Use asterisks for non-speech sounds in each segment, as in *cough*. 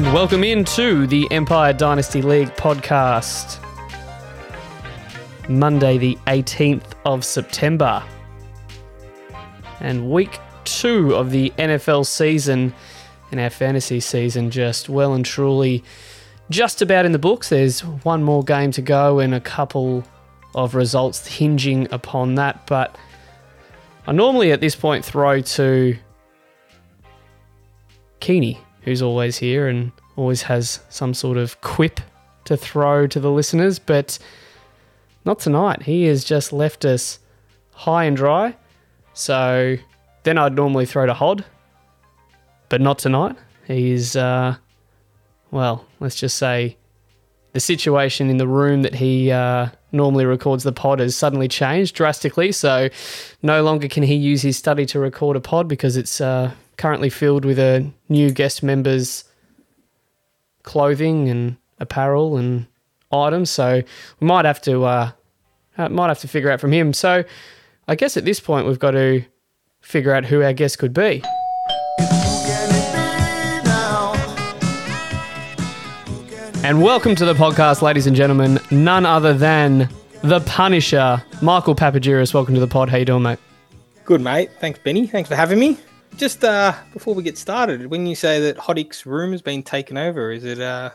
And welcome into the Empire Dynasty League podcast. Monday, the 18th of September. And week two of the NFL season and our fantasy season just well and truly just about in the books. There's one more game to go and a couple of results hinging upon that. But I normally at this point throw to Keeney, who's always here and always has some sort of quip to throw to the listeners, but not tonight. He has just left us high and dry. So then I'd normally throw to Hod, but not tonight. He's, uh, well, let's just say the situation in the room that he uh, normally records the pod has suddenly changed drastically. So no longer can he use his study to record a pod because it's uh, currently filled with a new guest member's clothing and apparel and items. So we might have to uh, uh, might have to figure out from him. So I guess at this point we've got to figure out who our guest could be. And welcome to the podcast, ladies and gentlemen. None other than the Punisher, Michael Papagiris. Welcome to the pod. How you doing, mate? Good, mate. Thanks, Benny. Thanks for having me. Just uh, before we get started, when you say that Hoddick's room has been taken over, is it uh,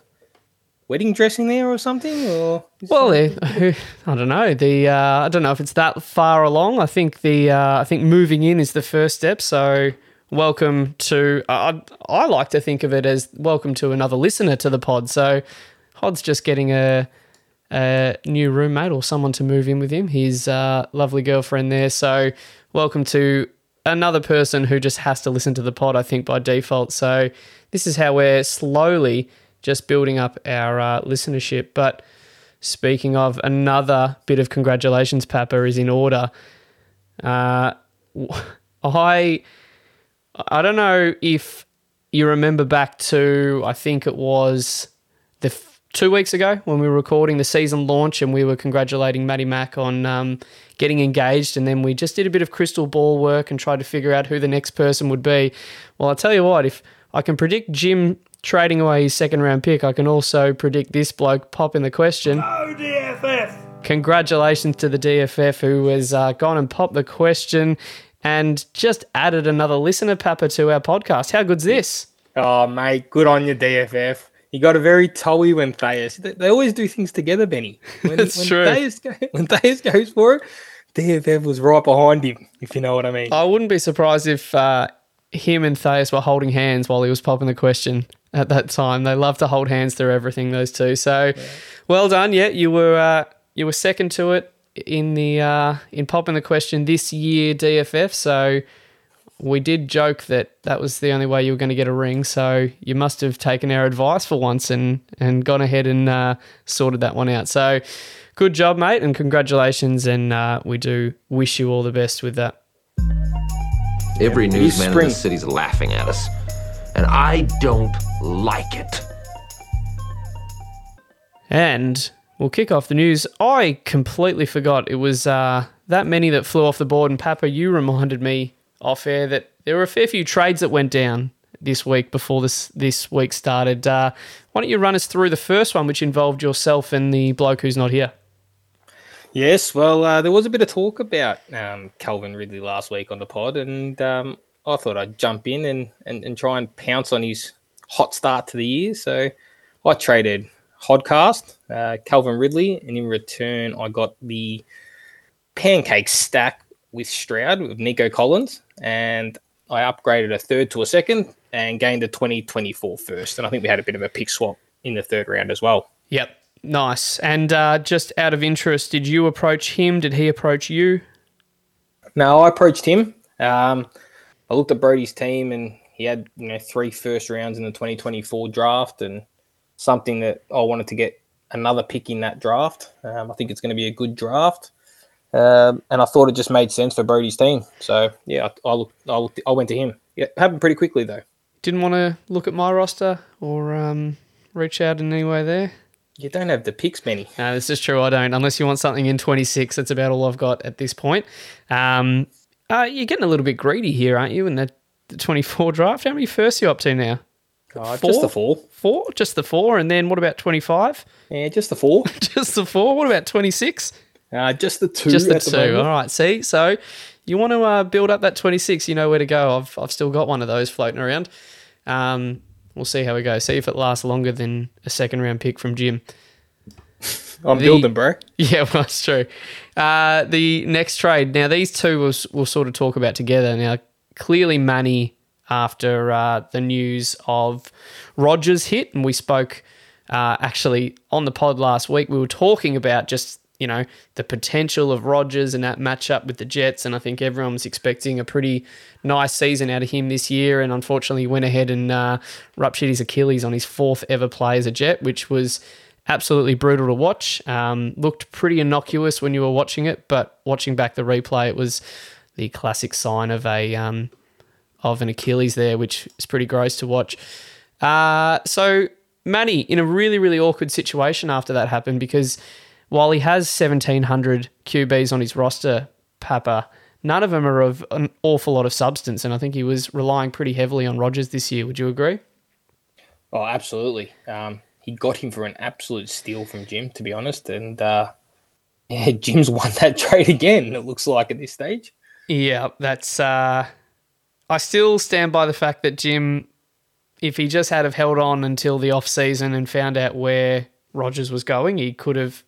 wedding dressing there or something? Or well, *laughs* I don't know. The uh, I don't know if it's that far along. I think the uh, I think moving in is the first step. So welcome to. I I like to think of it as welcome to another listener to the pod. So Hod's just getting a a new roommate or someone to move in with him. His uh, lovely girlfriend there. So welcome to another person who just has to listen to the pod, I think, by default. So this is how we're slowly just building up our uh, listenership. But speaking of, another bit of congratulations, Papa, is in order. Uh, *laughs* I I don't know if you remember back to I think it was the two weeks ago when we were recording the season launch and we were congratulating Matty Mack on um, getting engaged, and then we just did a bit of crystal ball work and tried to figure out who the next person would be. Well, I'll tell you what, if I can predict Jim trading away his second round pick, I can also predict this bloke popping the question. No DFF. Congratulations to the DFF who has uh, gone and popped the question and just added another listener, Papa, to our podcast. How good's this? Oh, mate, good on you, DFF. You got a very toey when Thayas. They, they always do things together, Benny. *laughs* When, That's when true. Thayas go, *laughs* when Thayas goes for it, DFF was right behind him, if you know what I mean. I wouldn't be surprised if uh, him and Thais were holding hands while he was popping the question at that time. They love to hold hands through everything, those two. So, well done. Yeah, you were uh, you were second to it in the uh, in popping the question this year, DFF. So we did joke that that was the only way you were going to get a ring. So you must have taken our advice for once and and gone ahead and uh, sorted that one out. So good job, mate, and congratulations. And uh, we do wish you all the best with that. Every newsman in spring. the city's laughing at us. And I don't like it. And we'll kick off the news. I completely forgot it was uh, that many that flew off the board. And Papa, you reminded me off air that there were a fair few trades that went down this week before this this week started. Uh, why don't you run us through the first one, which involved yourself and the bloke who's not here? Yes, well, uh, there was a bit of talk about um, Calvin Ridley last week on the pod, and um, I thought I'd jump in and, and, and try and pounce on his hot start to the year. So I traded Hodcast, uh, Calvin Ridley, and in return, I got the pancake stack with Stroud with Nico Collins, and I upgraded a third to a second and gained a 2024 first. And I think we had a bit of a pick swap in the third round as well. Yep, nice. And uh, just out of interest, did you approach him? Did he approach you? No, I approached him. Um, I looked at Brody's team, and he had you know three first rounds in the 2024 draft, and something that I wanted to get another pick in that draft. Um, I think it's going to be a good draft, um, and I thought it just made sense for Brody's team. So yeah, I, I looked, I looked, I went to him. Yeah, happened pretty quickly though. Didn't want to look at my roster or um, reach out in any way there? You don't have the picks, Benny. No, this is true. I don't. Unless you want something in 26, that's about all I've got at this point. Um, uh, you're getting a little bit greedy here, aren't you, in the, the 24 draft? How many firsts are you up to now? Uh, just the four. Four? Just the four. And then what about 25? Yeah, just the four. *laughs* just the four. What about 26? Uh, just the two. Just the two. moment. All right. See, so you want to uh, build up that 26, you know where to go. I've, I've still got one of those floating around. Um, we'll see how we go. See if it lasts longer than a second round pick from Jim. *laughs* I'm The- building, bro. *laughs* Yeah, well, that's true. Uh, the next trade. Now, these two we'll, we'll sort of talk about together. Now, clearly, Manny, after uh, the news of Rodgers hit, and we spoke uh, actually on the pod last week, we were talking about just, you know, the potential of Rodgers and that matchup with the Jets. And I think everyone was expecting a pretty nice season out of him this year. And unfortunately, he went ahead and uh, ruptured his Achilles on his fourth ever play as a Jet, which was absolutely brutal to watch. Um, looked pretty innocuous when you were watching it, but watching back the replay, it was the classic sign of a um, of an Achilles there, which is pretty gross to watch. Uh, so Manny in a really really awkward situation after that happened because while he has seventeen hundred QBs on his roster, Papa. None of them are of an awful lot of substance, and I think he was relying pretty heavily on Rodgers this year. Would you agree? Oh, absolutely. Um, he got him for an absolute steal from Jim, to be honest. And uh, yeah, *laughs* Jim's won that trade again. It looks like at this stage. Yeah, that's. Uh, I still stand by the fact that Jim, if he just had have held on until the off season and found out where Rodgers was going, he could have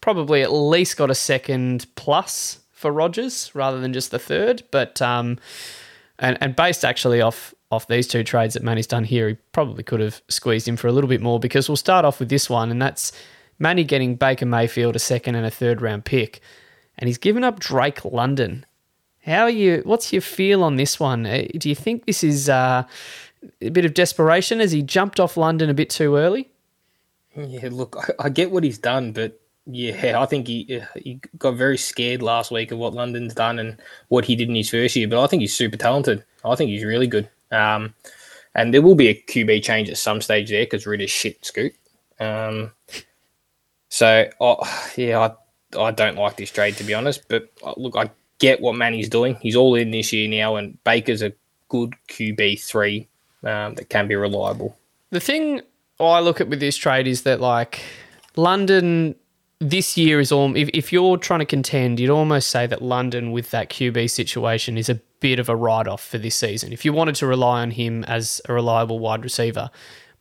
probably at least got a second plus for Rodgers rather than just the third. But um, and and based actually off off these two trades that Manny's done here, he probably could have squeezed him for a little bit more because we'll start off with this one, and that's Manny getting Baker Mayfield a second and a third round pick, and he's given up Drake London. How are you? What's your feel on this one? Uh, Do you think this is uh, a bit of desperation? Has he jumped off London a bit too early? Yeah, look, I, I get what he's done, but yeah, I think he he got very scared last week of what London's done and what he did in his first year. But I think he's super talented. I think he's really good. Um, and there will be a QB change at some stage there because Ridder's shit scoot. Um, so oh, yeah, I I don't like this trade to be honest. But uh, look, I get what Manny's doing. He's all in this year now, and Baker's a good QB three um, that can be reliable. The thing I look at with this trade is that like London this year is all if, if you're trying to contend, you'd almost say that London with that QB situation is a bit of a write off for this season. If you wanted to rely on him as a reliable wide receiver.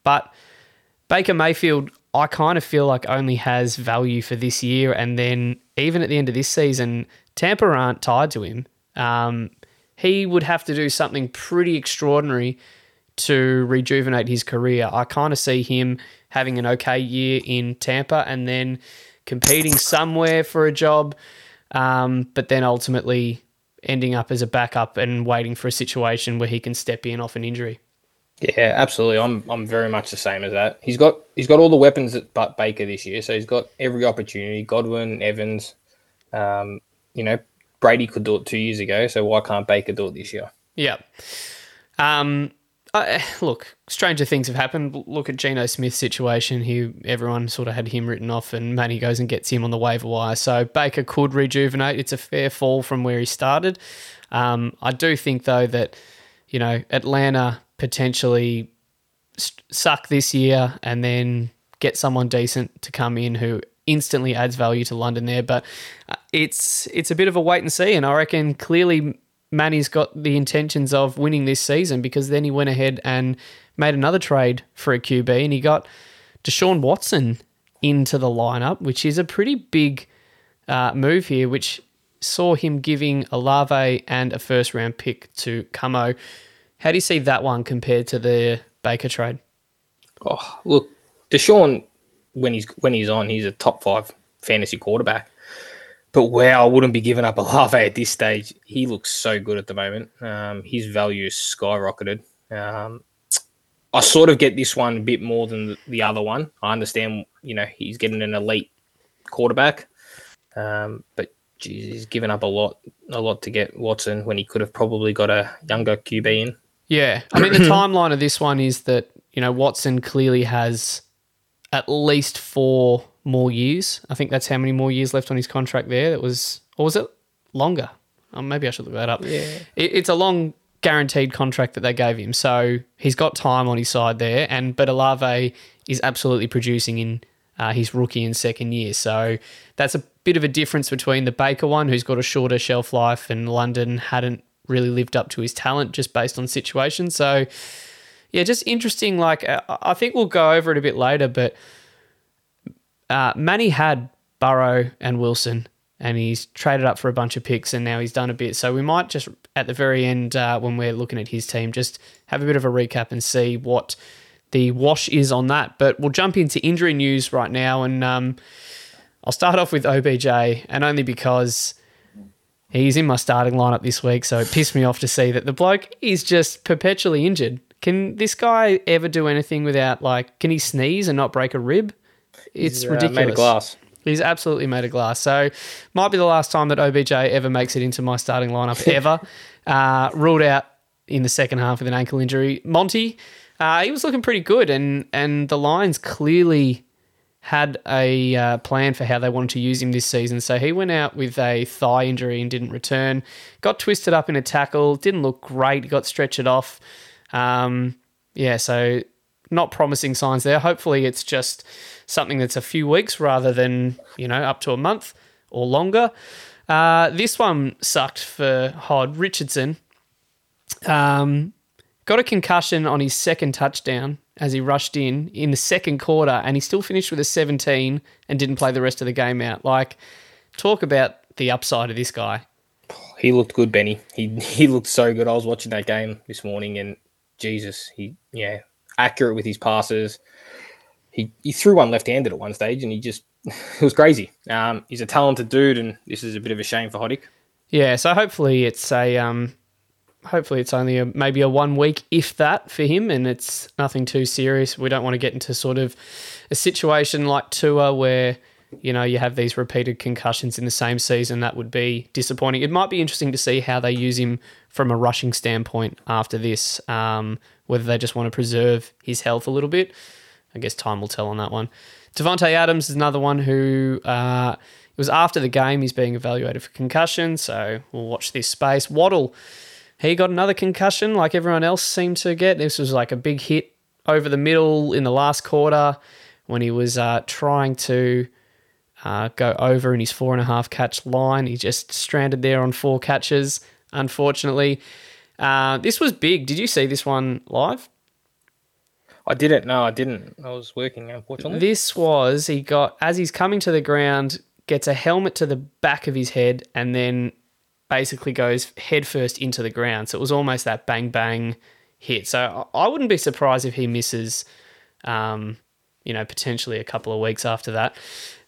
But Baker Mayfield, I kind of feel like only has value for this year, and then even at the end of this season, Tampa aren't tied to him. Um, he would have to do something pretty extraordinary to rejuvenate his career. I kind of see him having an okay year in Tampa and then competing somewhere for a job, um, but then ultimately ending up as a backup and waiting for a situation where he can step in off an injury. Yeah, absolutely. I'm I'm very much the same as that. He's got he's got all the weapons at but Baker this year, so he's got every opportunity. Godwin, Evans, um, you know, Brady could do it two years ago, so why can't Baker do it this year? Yeah. Um, I, look, stranger things have happened. Look at Geno Smith's situation. He everyone sort of had him written off, and Manny goes and gets him on the waiver wire. So Baker could rejuvenate. It's a fair fall from where he started. Um, I do think though that you know Atlanta potentially s- suck this year and then get someone decent to come in who instantly adds value to London there. But uh, it's it's a bit of a wait and see, and I reckon clearly Manny's got the intentions of winning this season because then he went ahead and made another trade for a QB and he got Deshaun Watson into the lineup, which is a pretty big uh, move here, which saw him giving Olave and a first round pick to Camo. How do you see that one compared to the Baker trade? Oh, look, Deshaun, when he's when he's on, he's a top five fantasy quarterback. But wow, I wouldn't be giving up Olave *laughs* at this stage. He looks so good at the moment. Um, his value is skyrocketed. Um, I sort of get this one a bit more than the, the other one. I understand, you know, he's getting an elite quarterback, um, but geez, he's given up a lot, a lot to get Watson when he could have probably got a younger QB in. Yeah. I mean, the *clears throat* timeline of this one is that, you know, Watson clearly has at least four more years. I think that's how many more years left on his contract there. That was, or was it longer? Oh, maybe I should look that up. Yeah. It, it's a long guaranteed contract that they gave him. So he's got time on his side there. And but Olave is absolutely producing in uh, his rookie and second year. So that's a bit of a difference between the Baker one, who's got a shorter shelf life, and London hadn't really lived up to his talent just based on situation. So yeah, just interesting. Like uh, I think we'll go over it a bit later, but uh, Manny had Burrow and Wilson, and he's traded up for a bunch of picks, and now he's done a bit. So we might just at the very end uh, when we're looking at his team, just have a bit of a recap and see what the wash is on that. But we'll jump into injury news right now, and um, I'll start off with OBJ, and only because he's in my starting lineup this week, so it pissed me off to see that the bloke is just perpetually injured. Can this guy ever do anything without like? Can he sneeze and not break a rib? It's He's, uh, ridiculous. made of glass. He's absolutely made of glass. So might be the last time that OBJ ever makes it into my starting lineup *laughs* ever. uh, ruled out in the second half with an ankle injury. Monty, uh, he was looking pretty good, and and the Lions clearly had a uh, plan for how they wanted to use him this season. So he went out with a thigh injury and didn't return. Got twisted up in a tackle. Didn't look great. Got stretched off. Um, yeah, so not promising signs there. Hopefully, it's just something that's a few weeks rather than you know up to a month or longer. Uh, this one sucked for Hod Richardson. Um, got a concussion on his second touchdown as he rushed in in the second quarter, and he still finished with a 17 and didn't play the rest of the game out. Like, talk about the upside of this guy. He looked good, Benny. He he looked so good. I was watching that game this morning, and Jesus, he yeah, accurate with his passes. He he threw one left-handed at one stage, and he just *laughs* it was crazy. Um, he's a talented dude, and this is a bit of a shame for Hoddick. Yeah, so hopefully it's a um, hopefully it's only a maybe a one week if that for him, and it's nothing too serious. We don't want to get into sort of a situation like Tua where you know you have these repeated concussions in the same season. That would be disappointing. It might be interesting to see how they use him from a rushing standpoint after this. Um, whether they just want to preserve his health a little bit. I guess time will tell on that one. Davante Adams is another one who uh, it was after the game. He's being evaluated for concussion, so we'll watch this space. Waddle, he got another concussion like everyone else seemed to get. This was like a big hit over the middle in the last quarter when he was uh, trying to uh, go over in his four and a half catch line. He just stranded there on four catches, unfortunately. Uh, this was big. Did you see this one live? I didn't. No, I didn't. I was working, unfortunately. This was he got as he's coming to the ground, gets a helmet to the back of his head, and then basically goes headfirst into the ground. So it was almost that bang bang hit. So I I wouldn't be surprised if he misses, um, you know, potentially a couple of weeks after that.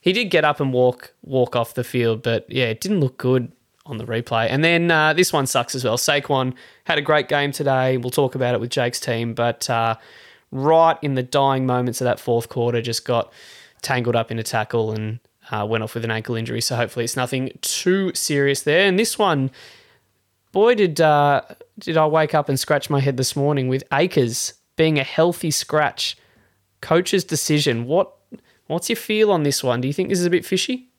He did get up and walk walk off the field, but yeah, it didn't look good on the replay. And then uh, this one sucks as well. Saquon had a great game today. We'll talk about it with Jake's team, but uh, right in the dying moments of that fourth quarter, just got tangled up in a tackle and uh, went off with an ankle injury. So hopefully it's nothing too serious there. And this one, boy, did uh, did I wake up and scratch my head this morning with Akers being a healthy scratch. Coach's decision. What what's your feel on this one? Do you think this is a bit fishy?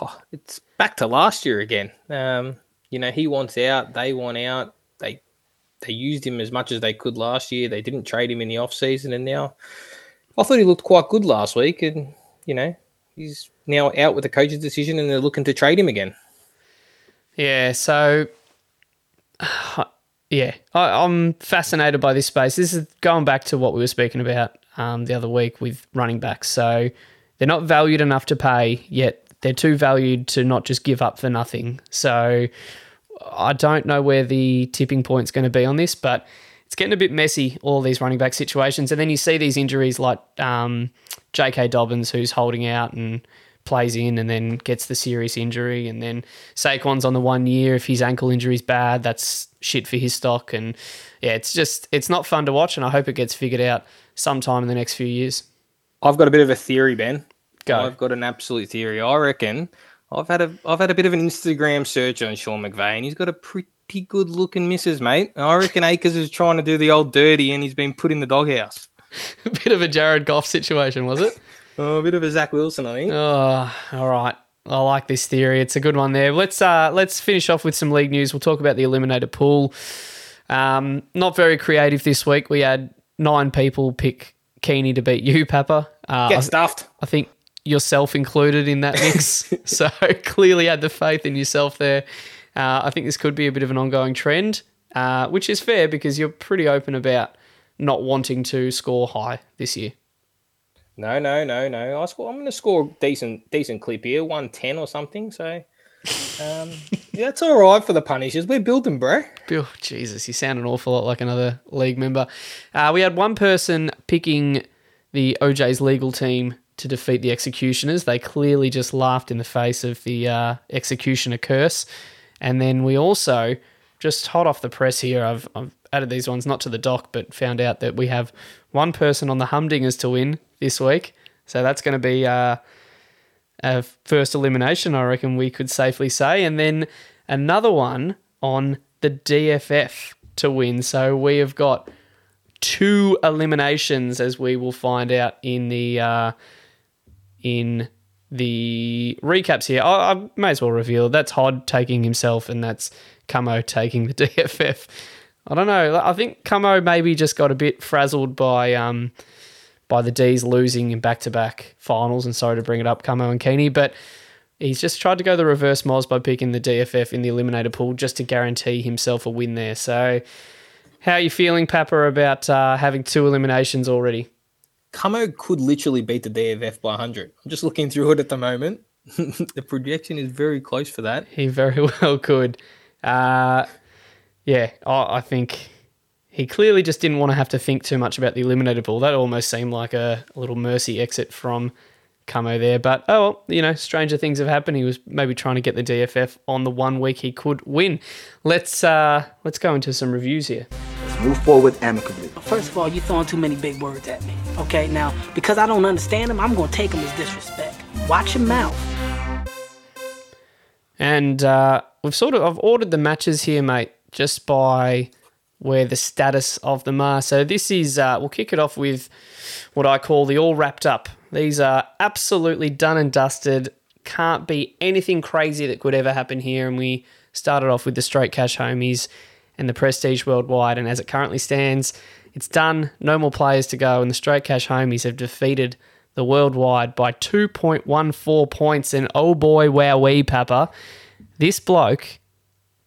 Oh, it's back to last year again. Um, you know, he wants out, they want out. They used him as much as they could last year. They didn't trade him in the off season, and now I thought he looked quite good last week. And you know, he's now out with the coach's decision, and they're looking to trade him again. Yeah, so *sighs* yeah, I, I'm fascinated by this space. This is going back to what we were speaking about um, the other week with running backs. So they're not valued enough to pay, yet they're too valued to not just give up for nothing. So I don't know where the tipping point's going to be on this, but it's getting a bit messy, all these running back situations. And then you see these injuries like um, J.K. Dobbins, who's holding out and plays in and then gets the serious injury. And then Saquon's on the one year. If his ankle injury's bad, that's shit for his stock. And yeah, it's just, it's not fun to watch. And I hope it gets figured out sometime in the next few years. I've got a bit of a theory, Ben. Go. I've got an absolute theory. I reckon I've had a I've had a bit of an Instagram search on Sean McVay, and he's got a pretty good looking missus, mate. I reckon Akers is trying to do the old dirty, and he's been put in the doghouse. a *laughs* bit of a Jared Goff situation, was it? *laughs* Oh, a bit of a Zach Wilson, I think. Oh, all right. I like this theory. It's a good one there. Let's uh let's finish off with some league news. We'll talk about the eliminator pool. Um, not very creative this week. We had nine people pick Keeney to beat you, Papa. Uh, Get stuffed. I think yourself included in that mix. *laughs* so clearly had the faith in yourself there. Uh, I think this could be a bit of an ongoing trend, uh, which is fair because you're pretty open about not wanting to score high this year. No, no, no, no. I score. I'm going to score decent, decent clip here, one ten or something. So, um, *laughs* yeah, it's all right for the Punishers. We're building, bro. Oh, Jesus, you sound an awful lot like another league member. Uh, we had one person picking the OJ's legal team to defeat the executioners. They clearly just laughed in the face of the uh, executioner curse. And then we also, just hot off the press here, I've, I've added these ones not to the doc, but found out that we have one person on the Humdingers to win this week. So that's going to be uh, a first elimination, I reckon we could safely say. And then another one on the DFF to win. So we have got two eliminations, as we will find out in the uh, in the recaps here. I, I may as well reveal that's Hod taking himself, and that's Camo taking the *laughs* DFF. I don't know. I think Camo maybe just got a bit frazzled by um, by the D's losing in back to back finals. And sorry to bring it up, Camo and Keeney, but he's just tried to go the reverse Moz by picking the DFF in the eliminator pool just to guarantee himself a win there. So, how are you feeling, Papa, about uh, having two eliminations already? Camo could literally beat the DFF by 100. I'm just looking through it at the moment. *laughs* the projection is very close for that. He very *laughs* well could. Uh, yeah, I, I think he clearly just didn't want to have to think too much about the eliminator pool. That almost seemed like a, a little mercy exit from Camo there. But oh well, you know, stranger things have happened. He was maybe trying to get the DFF on the one week he could win. Let's uh let's go into some reviews here. Let's move forward amicably. First of all, you're throwing too many big words at me. Okay, now because I don't understand them, I'm gonna take them as disrespect. Watch your mouth. And uh, we've sort of I've ordered the matches here, mate, just by where the status of them are. So this is uh, we'll kick it off with what I call the all wrapped up. These are absolutely done and dusted. Can't be anything crazy that could ever happen here. And we started off with the straight cash homies and the prestige worldwide. And as it currently stands, it's done. No more players to go. And the straight cash homies have defeated the worldwide by 2.14 points. And oh boy, wow, wee, Papa. This bloke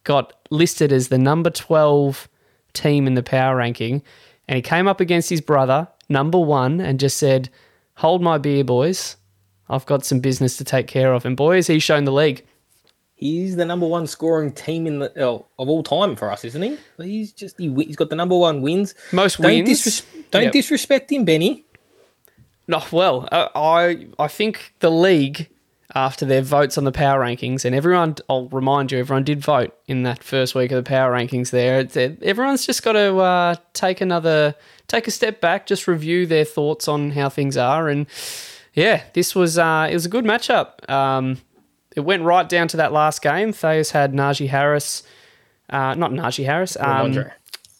got listed as the number 12 team in the power ranking. And he came up against his brother, number one, and just said, Hold my beer, boys. I've got some business to take care of. And boy, has he shown the league. He's the number one scoring team in the oh, of all time for us, isn't he? He's just he, he's got the number one wins. Most don't wins. Disres- don't Yep. disrespect him, Benny. No, well, uh, I I think the league after their votes on the power rankings, and everyone, I'll remind you, everyone did vote in that first week of the power rankings. There, It's- it- everyone's just got to uh, take another, take a step back, just review their thoughts on how things are, and yeah, this was uh, it was a good matchup. Um, it went right down to that last game. Thayus had Najee Harris, uh, not Najee Harris, um, Rhamondre.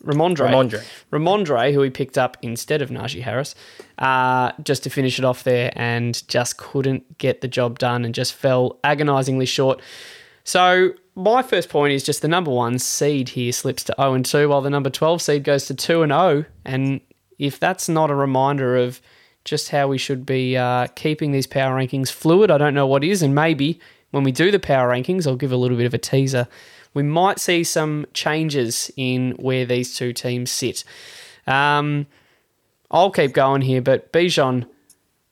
Rhamondre. Rhamondre. Rhamondre, who he picked up instead of Najee Harris, uh, just to finish it off there and just couldn't get the job done and just fell agonisingly short. So my first point is just the number one seed here slips to 0 and 2, while the number 12 seed goes to 2 and 0. And if that's not a reminder of just how we should be uh, keeping these power rankings fluid, I don't know what is. And maybe when we do the power rankings, I'll give a little bit of a teaser. We might see some changes in where these two teams sit. Um, I'll keep going here, but Bijan,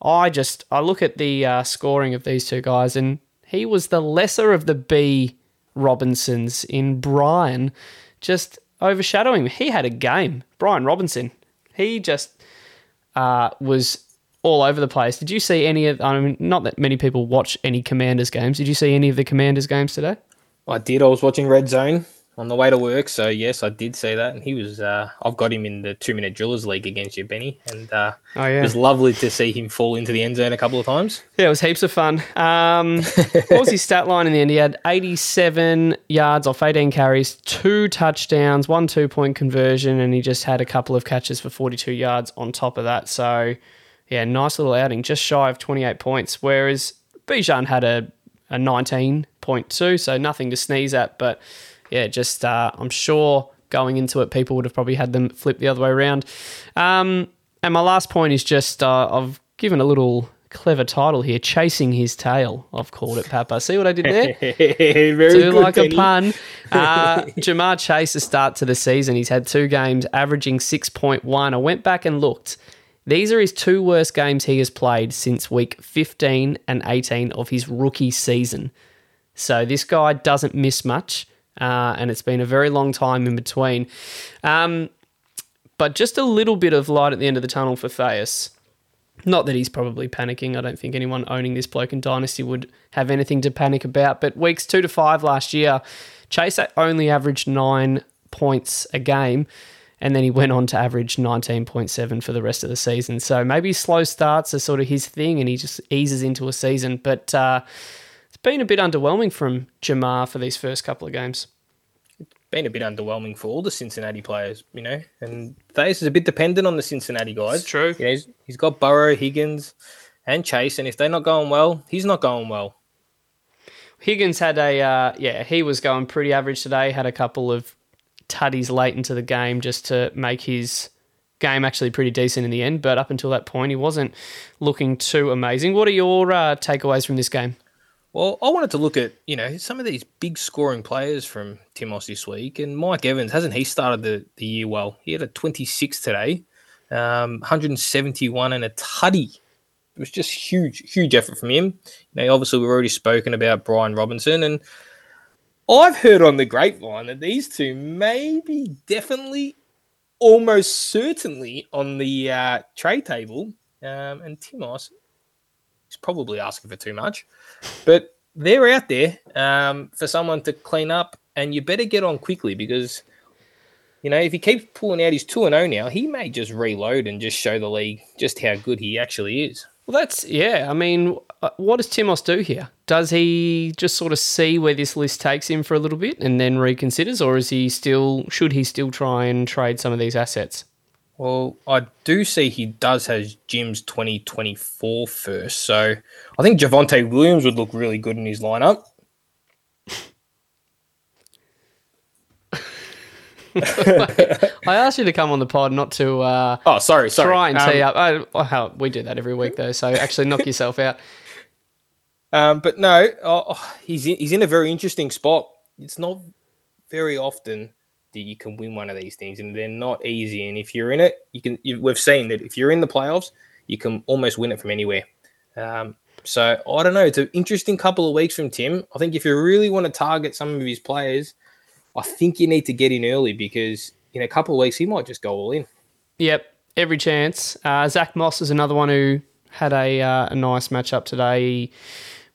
I just I look at the uh, scoring of these two guys, and he was the lesser of the B Robinsons in Brian, just overshadowing. He had a game, Brian Robinson. He just uh, was all over the place. Did you see any of? I mean, not that many people watch any Commanders games. Did you see any of the Commanders games today? I did. I was watching Red Zone on the way to work, so yes, I did see that. And he was. Uh, I've got him in the two minute drillers league against you, Benny, and uh, Oh, yeah. it was lovely to see him fall into the end zone a couple of times. Yeah, it was heaps of fun. Um, *laughs* what was his stat line in the end? He had 87 yards off 18 carries, two touchdowns, one two point conversion, and he just had a couple of catches for 42 yards on top of that. So, yeah, nice little outing, just shy of 28 points. Whereas Bijan had a, a 19.2, so nothing to sneeze at. But yeah, just uh, I'm sure going into it, people would have probably had them flip the other way around. Um, and my last point is just uh, I've given a little clever title here, chasing his tail. I've called it Papa. See what I did there? *laughs* Very Do good, like a pun. *laughs* Uh, Ja'Marr Chase, to start to the season, he's had two games averaging 6.1. I went back and looked. These are his two worst games he has played since week 15 and 18 of his rookie season. So this guy doesn't miss much, uh, and it's been a very long time in between. Um, but just a little bit of light at the end of the tunnel for Theus. Not that he's probably panicking. I don't think anyone owning this bloke in Dynasty would have anything to panic about. But weeks two to five last year, Chase only averaged nine points a game, and then he went on to average 19.7 for the rest of the season. So maybe slow starts are sort of his thing, and he just eases into a season. But uh, it's been a bit underwhelming from Ja'Marr for these first couple of games. It's been a bit underwhelming for all the Cincinnati players, you know, and Thais is a bit dependent on the Cincinnati guys. It's true. You know, he's, he's got Burrow, Higgins, and Chase, and if they're not going well, he's not going well. Higgins had a uh, yeah, he was going pretty average today. Had a couple of tutties late into the game just to make his game actually pretty decent in the end. But up until that point, he wasn't looking too amazing. What are your uh, takeaways from this game? Well, I wanted to look at you know some of these big scoring players from Timos this week, and Mike Evans hasn't he started the, the year well? He had a 26 today, um, 171 and a tutty. It was just huge, huge effort from him. You know, obviously we've already spoken about Brian Robinson, and I've heard on the grapevine that these two may be definitely, almost certainly on the uh, trade table. Um, and Timos is probably asking for too much, but they're out there um, for someone to clean up, and you better get on quickly because. You know, if he keeps pulling out his 2 and 0 now, he may just reload and just show the league just how good he actually is. Well, that's yeah. I mean, uh, what does Timos do here? Does he just sort of see where this list takes him for a little bit and then reconsiders, or is he still should he still try and trade some of these assets? Well, I do see he does has Jim's 2024 first. So I think Javonte Williams would look really good in his lineup. *laughs* I asked you to come on the pod, not to uh, Oh, sorry, sorry. try and Um, tee up. Oh, hell, we do that every week though, so actually knock yourself out. *laughs* Um, but no, oh, oh, he's in, he's in a very interesting spot. It's not very often that you can win one of these things, and they're not easy. And if you're in it, you can. You, we've seen that if you're in the playoffs, you can almost win it from anywhere. Um, so I don't know. It's an interesting couple of weeks from Tim. I think if you really want to target some of his players, I think you need to get in early because in a couple of weeks he might just go all in. Yep, every chance. Uh, Zack Moss is another one who had a uh, a nice matchup today. He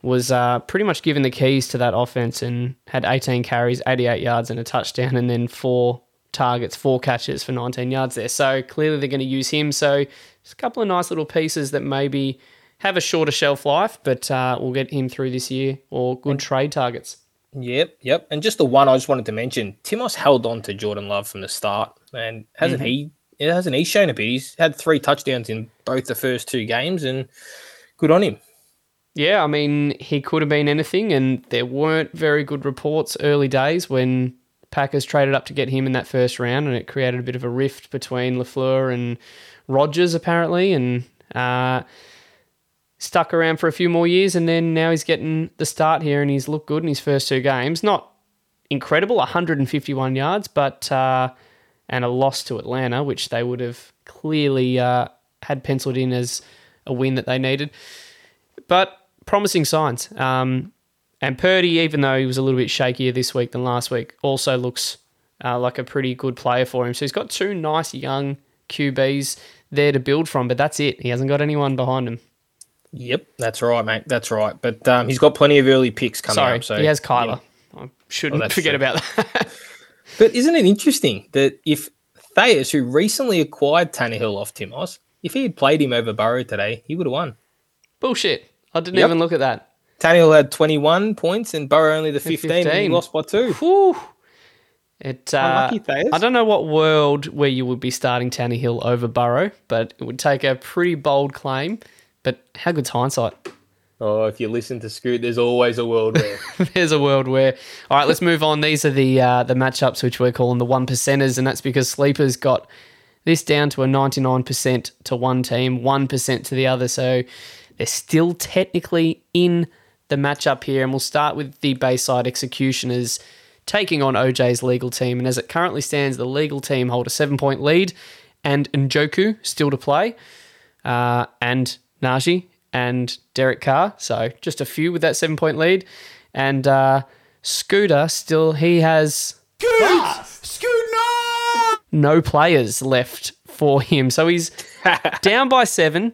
was uh, pretty much given the keys to that offense and had 18 carries, 88 yards, and a touchdown, and then four targets, four catches for 19 yards there. So clearly they're going to use him. So just a couple of nice little pieces that maybe have a shorter shelf life, but uh, will get him through this year or good trade targets. Yep, yep. And just the one I just wanted to mention, Timos held on to Jordan Love from the start, and hasn't he? Yeah, hasn't he shown a bit? He's had three touchdowns in both the first two games, and good on him. Yeah, I mean, he could have been anything, and there weren't very good reports early days when Packers traded up to get him in that first round, and it created a bit of a rift between Lafleur and Rodgers, apparently, and uh, stuck around for a few more years, and then now he's getting the start here, and he's looked good in his first two games. Not incredible, 151 yards, but uh, and a loss to Atlanta, which they would have clearly uh, had penciled in as a win that they needed. But promising signs. Um, and Purdy, even though he was a little bit shakier this week than last week, also looks uh, like a pretty good player for him. So he's got two nice young QBs there to build from, but that's it. He hasn't got anyone behind him. Yep, that's right, mate. That's right. But um, he's got plenty of early picks coming Sorry, up. So he has Kyler. I shouldn't Oh, forget true. about that. *laughs* But isn't it interesting that if Thayers, who recently acquired Tannehill off Timos, if he had played him over Burrow today, he would have won. Bullshit. I didn't Yep. even look at that. Tannehill had 21 points and Burrow only the 15, and he lost by two. Whew. It, uh, Unlucky. I don't know what world where you would be starting Tannehill over Burrow, but it would take a pretty bold claim. But how good's hindsight? Oh, if you listen to Scoot, there's always a world where. *laughs* There's a world where. All right, let's move on. These are the uh, the matchups which we're calling the one percenters, and that's because sleepers got this down to a ninety nine percent to one team, one percent to the other. So they're still technically in the matchup here, and we'll start with the Bayside Executioners taking on OJ's legal team. And as it currently stands, the legal team hold a seven point lead, and Njoku still to play, uh, and Najee and Derek Carr. So just a few with that seven point lead. And uh, Scooter still, he has no players left for him. So he's *laughs* down by seven,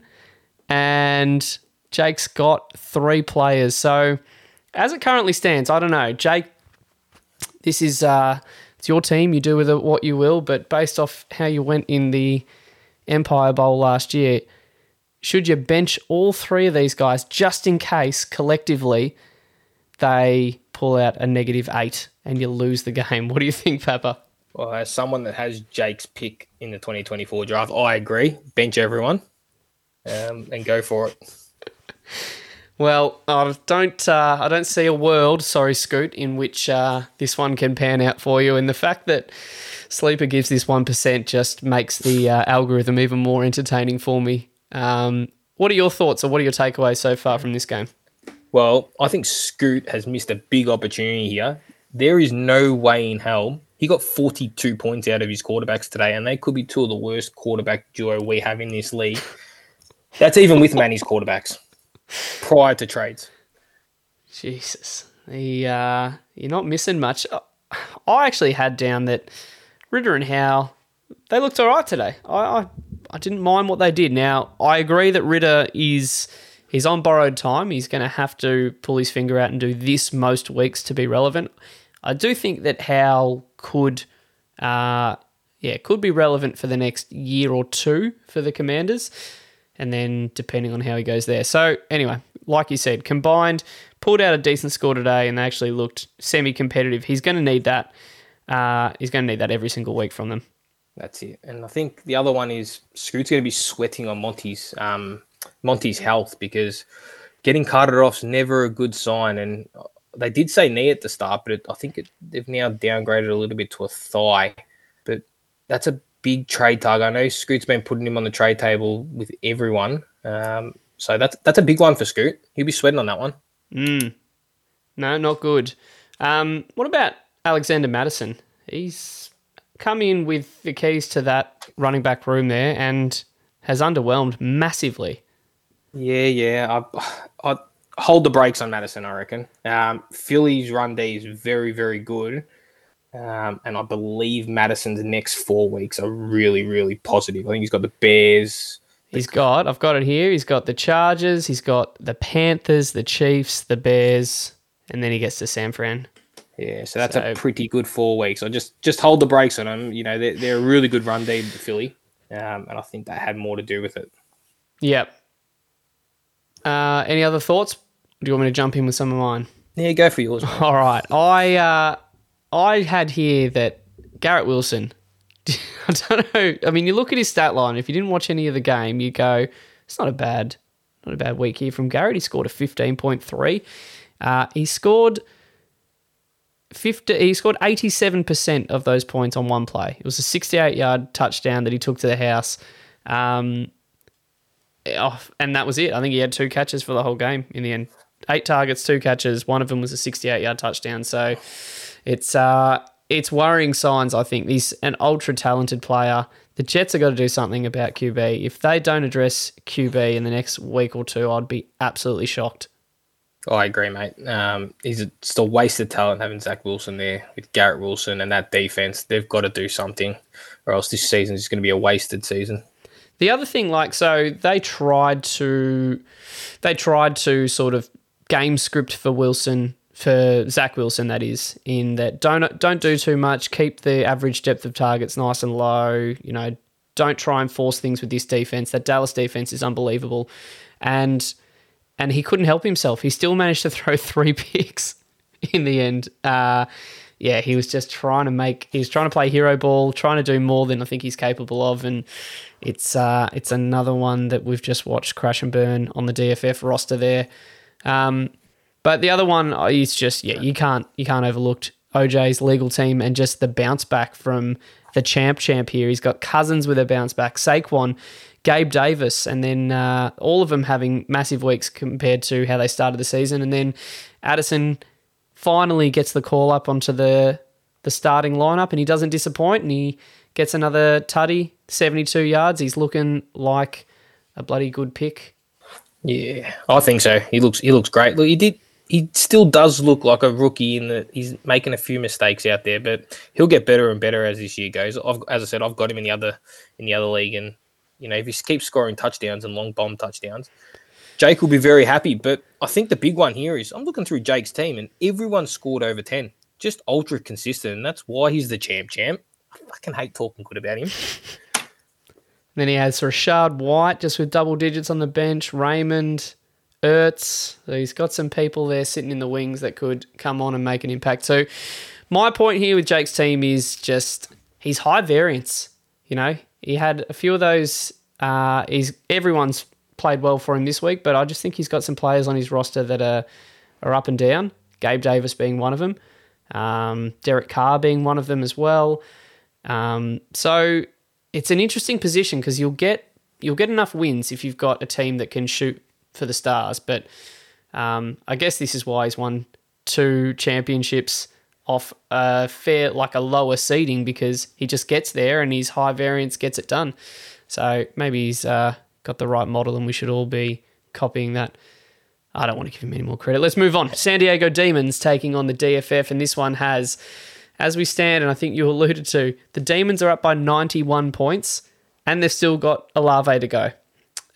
and Jake's got three players. So as it currently stands, I don't know. Jake, this is uh, it's your team. You do with it what you will, but based off how you went in the Empire Bowl last year, should you bench all three of these guys just in case collectively they pull out a negative eight and you lose the *laughs* game? What do you think, Papa? Well, as someone that has Jake's pick in the 2024 draft, I agree. Bench everyone um, and go for it. *laughs* Well, I don't. Uh, I don't see a world. Sorry, Scoot, in which uh, this one can pan out for you. And the fact that Sleeper gives this one percent just makes the uh, algorithm even more entertaining for me. Um, what are your thoughts, or what are your takeaways so far from this game? Well, I think Scoot has missed a big opportunity here. There is no way in hell. He got 42 points out of his quarterbacks today, and they could be two of the worst quarterback duo we have in this league. That's even with Manny's quarterbacks prior to trades. Jesus, the uh, you're not missing much. Uh, I actually had down that Ridder and Howell they looked all right today. I, I I didn't mind what they did. Now I agree that Ridder is he's on borrowed time. He's going to have to pull his finger out and do this most weeks to be relevant. I do think that Howell could, uh, yeah, could be relevant for the next year or two for the Commanders, and then depending on how he goes there. So anyway, like you said, combined, pulled out a decent score today, and they actually looked semi-competitive. He's going to need that. Uh, he's going to need that every single week from them. That's it. And I think the other one is Scoot's going to be sweating on Monty's um, Monty's health because getting carted off's never a good sign. And they did say knee at the start, but it, I think it, they've now downgraded a little bit to a thigh. But that's a big trade target. I know Scoot's been putting him on the trade table with everyone. Um, so that's that's a big one for Scoot. He'll be sweating on that one. Mm. No, not good. Um, what about Alexander Mattison? He's come in with the keys to that running back room there and has underwhelmed massively. Yeah, yeah. I, I hold the brakes on Mattison. I reckon. Um, Philly's run D is very, very good, um, and I believe Mattison's next four weeks are really, really positive. I think he's got the Bears. He's got, I've got it here. He's got the Chargers, he's got the Panthers, the Chiefs, the Bears, and then he gets to San Fran. Yeah, so that's So- a pretty good four weeks. I just just hold the brakes on them. You know, they're, they're a really good run D, Philly, um, and I think that had more to do with it. Yep. Uh, any other thoughts? Do you want me to jump in with some of mine? Yeah, go for yours. *laughs* All right. I uh, I had here that Garrett Wilson. *laughs* I don't know. I mean, you look at his stat line. If you didn't watch any of the game, you go, it's not a bad, not a bad week here from Garrett. He scored a fifteen point three. Uh, he scored fifty. He scored eighty seven percent of those points on one play. It was a sixty eight yard touchdown that he took to the house. Um, oh, and that was it. I think he had two catches for the whole game in the end. Eight targets, two catches. One of them was a 68 yard touchdown. So it's uh, it's worrying signs. I think he's an ultra talented player. The Jets have got to do something about QB. If they don't address QB in the next week or two, I'd be absolutely shocked. I agree, mate. Um, he's a, just a wasted talent having Zach Wilson there with Garrett Wilson and that defense. They've got to do something, or else this season is going to be a wasted season. The other thing, like, so they tried to, they tried to sort of game script for Wilson, for Zach Wilson, that is, in that don't don't do too much, keep the average depth of targets nice and low. You know, don't try and force things with this defense. That Dallas defense is unbelievable, and and he couldn't help himself. He still managed to throw *laughs* three picks in the end. Uh, yeah, he was just trying to make. He was trying to play hero ball, trying to do more than I think he's capable of, and it's uh, it's another one that we've just watched crash and burn on the DFF roster there. Um, but the other one is just yeah, you can't you can't overlook OJ's legal team and just the bounce back from the champ champ here. He's got Cousins with a bounce back, Saquon, Gabe Davis, and then uh, all of them having massive weeks compared to how they started the season. And then Addison finally gets the call up onto the the starting lineup, and he doesn't disappoint, and he gets another tutty, seventy two yards. He's looking like a bloody good pick. Yeah, I think so. He looks he looks great. Look, he did. He still does look like a rookie in that he's making a few mistakes out there, but he'll get better and better as this year goes. I've, as I said, I've got him in the other in the other league, and you know if he keeps scoring touchdowns and long bomb touchdowns, Jake will be very happy. But I think the big one here is I'm looking through Jake's team, and everyone scored over ten, just ultra consistent, and that's why he's the champ. Champ. I fucking hate talking good about him. *laughs* Then he has Rachaad White just with double digits on the bench, Raymond, Ertz. He's got some people there sitting in the wings that could come on and make an impact. So my point here with Jake's team is just he's high variance. You know, he had a few of those. Uh, he's everyone's played well for him this week, but I just think he's got some players on his roster that are are up and down. Gabe Davis being one of them, um, Derek Carr being one of them as well. Um, so it's an interesting position because you'll get you'll get enough wins if you've got a team that can shoot for the stars. But um, I guess this is why he's won two championships off a fair like a lower seeding because he just gets there and his high variance gets it done. So maybe he's uh, got the right model and we should all be copying that. I don't want to give him any more credit. Let's move on. San Diego Demons taking on the DFF, and this one has as we stand, and I think you alluded to, the Demons are up by 91 points and they've still got Olave to go.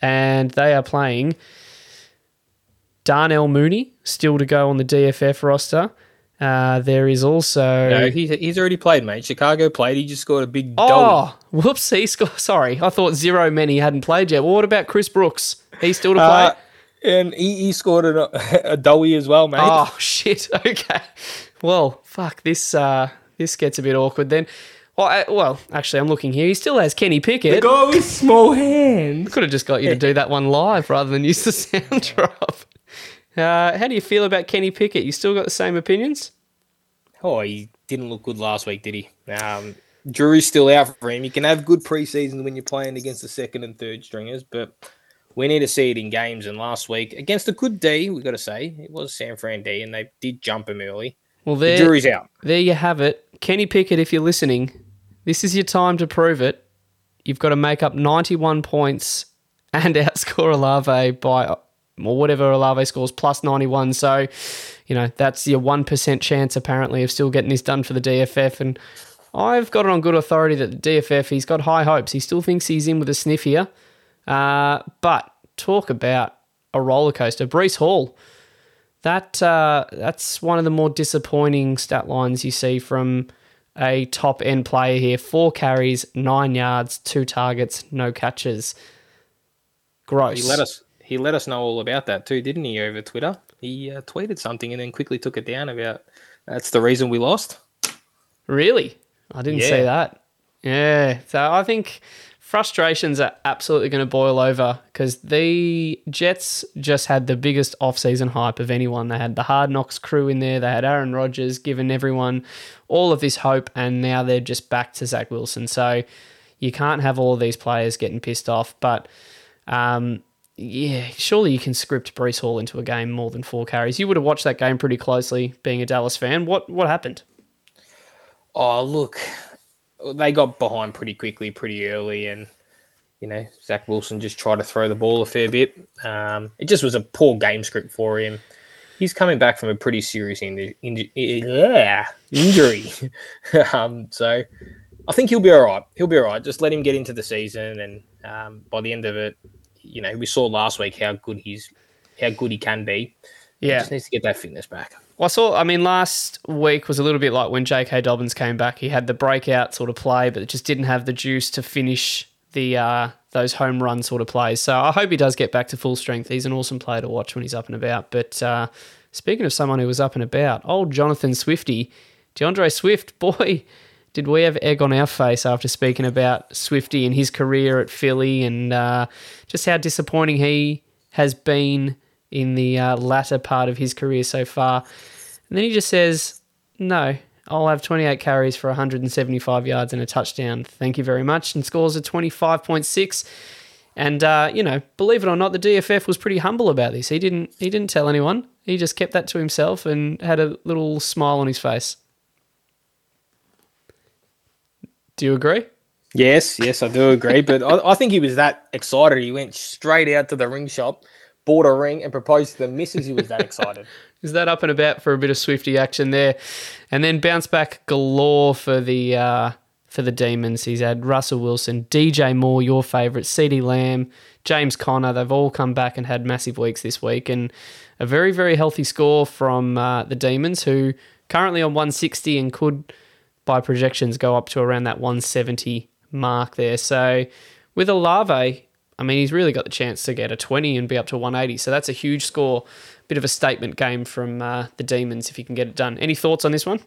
And they are playing Darnell Mooney, still to go on the DFF roster. Uh, there is also. No, he, he's already played, mate. Chicago played. He just scored a big Oh, whoops. He scored. *laughs* Sorry. I thought zero many hadn't played yet. Well, what about Chris Brooks? He's still to play? Uh, and he, he scored a, a doughy as well, mate. Oh, *laughs* shit. Okay. Well, fuck. This uh, this gets a bit awkward then. Well, uh, well, actually, I'm looking here. He still has Kenny Pickett. The guy with small hands. Could have just got you to do that one live rather than use the *laughs* sound drop. Uh, how do you feel about Kenny Pickett? You still got the same opinions? Oh, he didn't look good last week, did he? Um, jury's still out for him. You can have good preseasons when you're playing against the second and third stringers, but we need to see it in games. And last week, against a good D, we got to say, it was San Fran D, and they did jump him early. Well, The there, jury's out. there you have it. Kenny Pickett, if you're listening, this is your time to prove it. You've got to make up 91 points and *laughs* outscore Olave by, or whatever Olave scores, plus 91. So, you know, that's your 1% chance, apparently, of still getting this done for the DFF. And I've got it on good authority that the DFF, he's got high hopes. He still thinks he's in with a sniff here. Uh, but talk about a roller coaster. Breece Hall. That uh, that's one of the more disappointing stat lines you see from a top end player here. Four carries, nine yards, two targets, no catches. Gross. He let us he let us know all about that too, didn't he? Over Twitter, he uh, tweeted something and then quickly took it down about that's the reason we lost. Really? I didn't see Yeah. that. Yeah. So I think frustrations are absolutely going to boil over because the Jets just had the biggest off-season hype of anyone. They had the Hard Knocks crew in there. They had Aaron Rodgers giving everyone all of this hope, and now they're just back to Zach Wilson. So you can't have all of these players getting pissed off. But um, yeah, surely you can script Breece Hall into a game more than four carries. You would have watched that game pretty closely, being a Dallas fan. What what happened? Oh, look, they got behind pretty quickly, pretty early, and you know Zach Wilson just tried to throw the ball a fair bit. Um, it just was a poor game script for him. He's coming back from a pretty serious inju- inju- yeah, injury, *laughs* um, so I think he'll be all right. He'll be all right. Just let him get into the season, and um, by the end of it, you know we saw last week how good he's how good he can be. He Yeah. just needs to get that fitness back. Well, I saw. I mean, last week was a little bit like when J.K. Dobbins came back. He had the breakout sort of play, but it just didn't have the juice to finish the uh, those home run sort of plays. So I hope he does get back to full strength. He's an awesome player to watch when he's up and about. But uh, speaking of someone who was up and about, old Jonathan Swifty, D'Andre Swift, *laughs* boy. Did we have egg on our face after speaking about Swifty and his career at Philly and uh, just how disappointing he has been in the uh, latter part of his career so far. And then he just says, No, I'll have 28 carries for 175 yards and a touchdown. Thank you very much. And scores a 25.6. And uh, you know, believe it or not, the DFF was pretty humble about this. He didn't he didn't tell anyone. He just kept that to himself and had a little smile on his face. Do you agree? Yes, yes, I do agree. but I, I think he was that excited. He went straight out to the ring shop, bought a ring, and proposed to the missus. He was that excited. *laughs* Is that up and about for a bit of Swifty action there, and then bounce back galore for the uh, for the Demons. He's had Russell Wilson, DJ Moore, your favourite, CeeDee Lamb, James Conner. They've all come back and had massive weeks this week, and a very very healthy score from uh, the Demons, who currently on 160 and could by projections go up to around that 170 mark there. So with Olave, I mean, he's really got the chance to get a 20 and be up to 180. So that's a huge score. Bit of a statement game from uh, the Demons if he can get it done. Any thoughts on this one?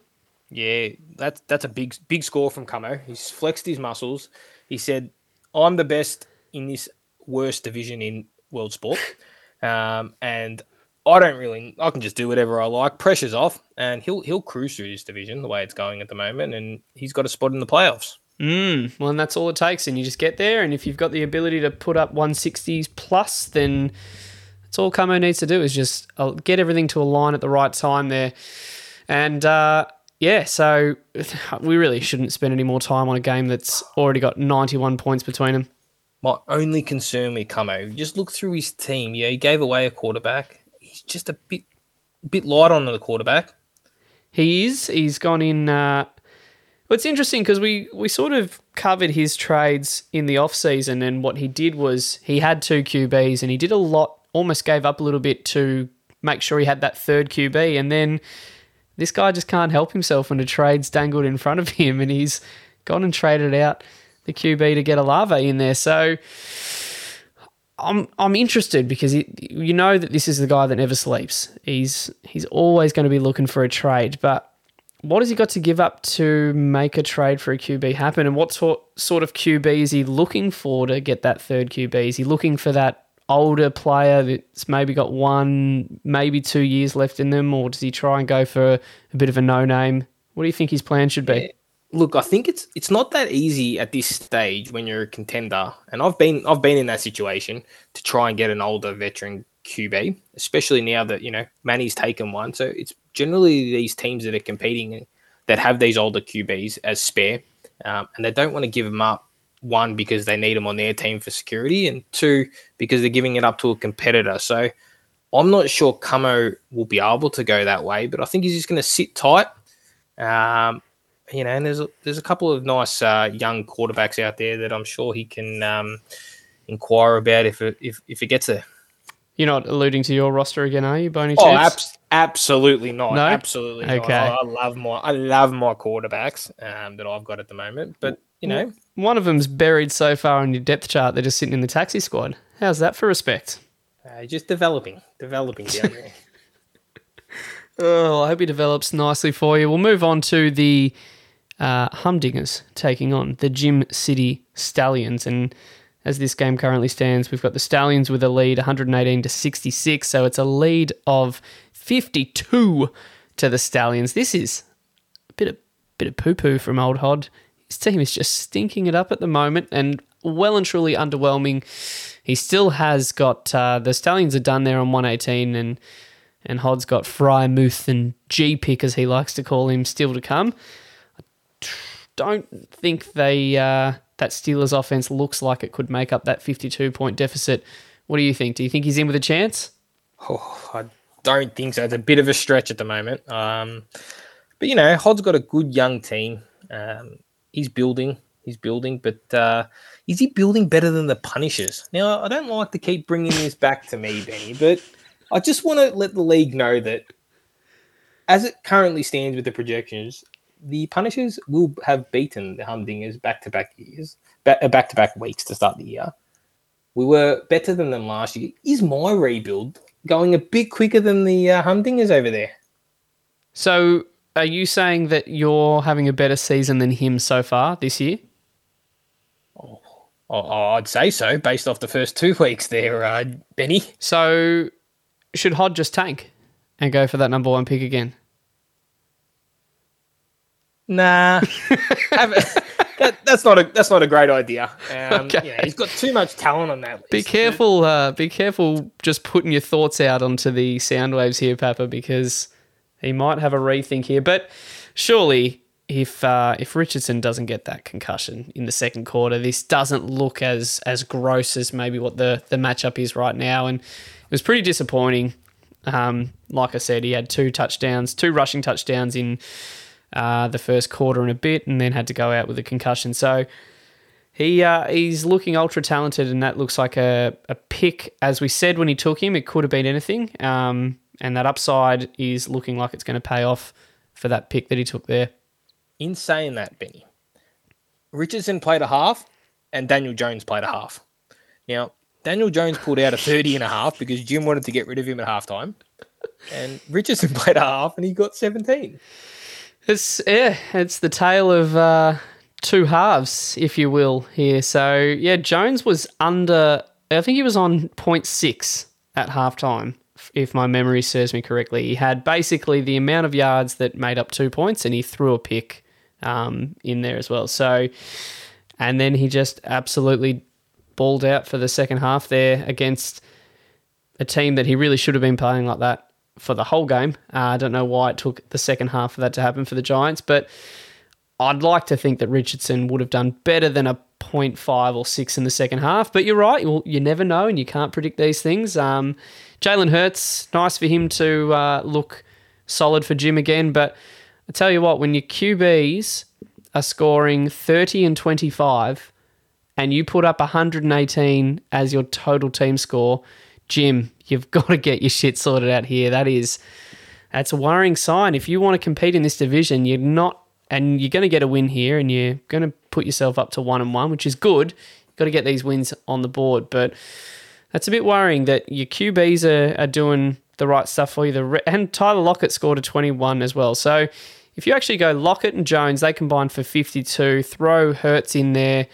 Yeah, that's that's a big big score from Camo. He's flexed his muscles. He said, "I'm the best in this worst division in world sport, *laughs* um, and I don't really. I can just do whatever I like. Pressure's off, and he'll he'll cruise through this division the way it's going at the moment, and he's got a spot in the playoffs." Mm, well, and that's all it takes, and you just get there. And if you've got the ability to put up 160s plus, then that's all Camo needs to do is just uh, get everything to align at the right time there. And uh, yeah, so *laughs* we really shouldn't spend any more time on a game that's already got 91 points between them. My only concern with Camo, just look through his team. Yeah, he gave away a quarterback. Just a bit, bit light on the quarterback. He is. He's gone in. Uh, well, it's interesting because we, we sort of covered his trades in the off season, and what he did was he had two QBs, and he did a lot. Almost gave up a little bit to make sure he had that third QB, and then this guy just can't help himself when the trade's dangled in front of him, and he's gone and traded out the QB to get Olave in there. So I'm I'm interested because you know that this is the guy that never sleeps. He's he's always going to be looking for a trade, but what has he got to give up to make a trade for a QB happen? And what sort sort of QB is he looking for to get that third QB? Is he looking for that older player that's maybe got one, maybe two years left in them, or does he try and go for a bit of a no name? What do you think his plan should be? Look, I think it's it's not that easy at this stage when you're a contender, and I've been I've been in that situation to try and get an older veteran QB, especially now that you know Manny's taken one. So it's generally these teams that are competing that have these older QBs as spare, um, and they don't want to give them up. One because they need them on their team for security, and two because they're giving it up to a competitor. So I'm not sure Camo will be able to go that way, but I think he's just going to sit tight. Um, you know, and there's a, there's a couple of nice uh, young quarterbacks out there that I'm sure he can um, inquire about if it, if if it gets there. You're not alluding to your roster again, are you, any Oh, abs- absolutely not. No? Absolutely not. Okay. I, I love my I love my quarterbacks um, that I've got at the moment, but you know, One of them's buried so far on your depth chart, they're just sitting in the taxi squad. How's that for respect? uh, just developing, developing down there. *laughs* Oh, I hope he develops nicely for you. We'll move on to the uh, Humdingers taking on the Gym City Stallions. And as this game currently stands, we've got the Stallions with a lead 118 to 66. So it's a lead of 52 to the Stallions. This is a bit of, bit of poo poo from Old Hod. His team is just stinking it up at the moment and well and truly underwhelming. He still has got uh, the Stallions are done there on 118 and and Hod's got Freiermuth, and G Pick, as he likes to call him, still to come. Don't think they uh, that Steelers offense looks like it could make up that 52 point deficit. What do you think? Do you think he's in with a chance? Oh, I don't think so. It's a bit of a stretch at the moment. Um, but you know, Hod's got a good young team. Um, he's building. He's building, but uh, is he building better than the Punishers? Now, I don't like to keep bringing this back to me, Benny, but I just want to let the league know that as it currently stands with the projections, the Punishers will have beaten the Humdingers back to back years, back to back weeks to start the year. We were better than them last year. Is my rebuild going a bit quicker than the uh, Humdingers over there? So, are you saying that you're having a better season than him so far this year? Oh, I'd say so, based off the first two *laughs* weeks there, uh, Benny. So, should Hod just tank and go for that number one pick again? Nah, *laughs* that, that's not a that's not a great idea. Um, Okay. yeah, he's got too much talent on that list. Be careful, uh, be careful just putting your thoughts out onto the sound waves here, Papa, because he might have a rethink here. But surely, if uh, if Richardson doesn't get that concussion in the second quarter, this doesn't look as as gross as maybe what the the matchup is right now, and it was pretty disappointing. Um, like I said, he had two touchdowns, two rushing touchdowns in uh, the first quarter and a bit, and then had to go out with a concussion. So he uh, he's looking ultra talented, and that looks like a, a pick. As we said when he took him, it could have been anything. Um, and that upside is looking like it's going to pay off for that pick that he took there. In saying that, Benny, Richardson played a half and Daniel Jones played a half. Now, Daniel Jones pulled out a 30 and a half because Jim wanted to get rid of him at halftime. And Richardson *laughs* played a half and he got 17. It's yeah, it's the tale of uh, two halves, if you will, here. So yeah, Jones was under. I think he was on 0.6 at halftime, if my memory serves me correctly. He had basically the amount of yards that made up two points, and he threw a pick um, in there as well. So, and then he just absolutely balled out for the second half there against a team that he really should have been playing like that for the whole game. Uh, I don't know why it took the second half for that to happen for the Giants, but I'd like to think that Richardson would have done better than a 0.5 or 6 in the second half. But you're right, you, you never know and you can't predict these things. Um, Jalen Hurts, nice for him to uh, look solid for Jim again. But I tell you what, when your QBs are scoring 30 and 25 and you put up 118 as your total team score, Jim, you've *laughs* got to get your shit sorted out here. That is, that's a worrying sign. If you want to compete in this division, you're not, and you're going to get a win here, and you're going to put yourself up to one and one, which is good. You've got to get these wins on the board, but that's a bit worrying that your QBs are, are doing the right stuff for you. The re- and Tyler Lockett scored a 21 as well. So if you actually go Lockett and Jones, they combine for 52. Throw Hurts in there.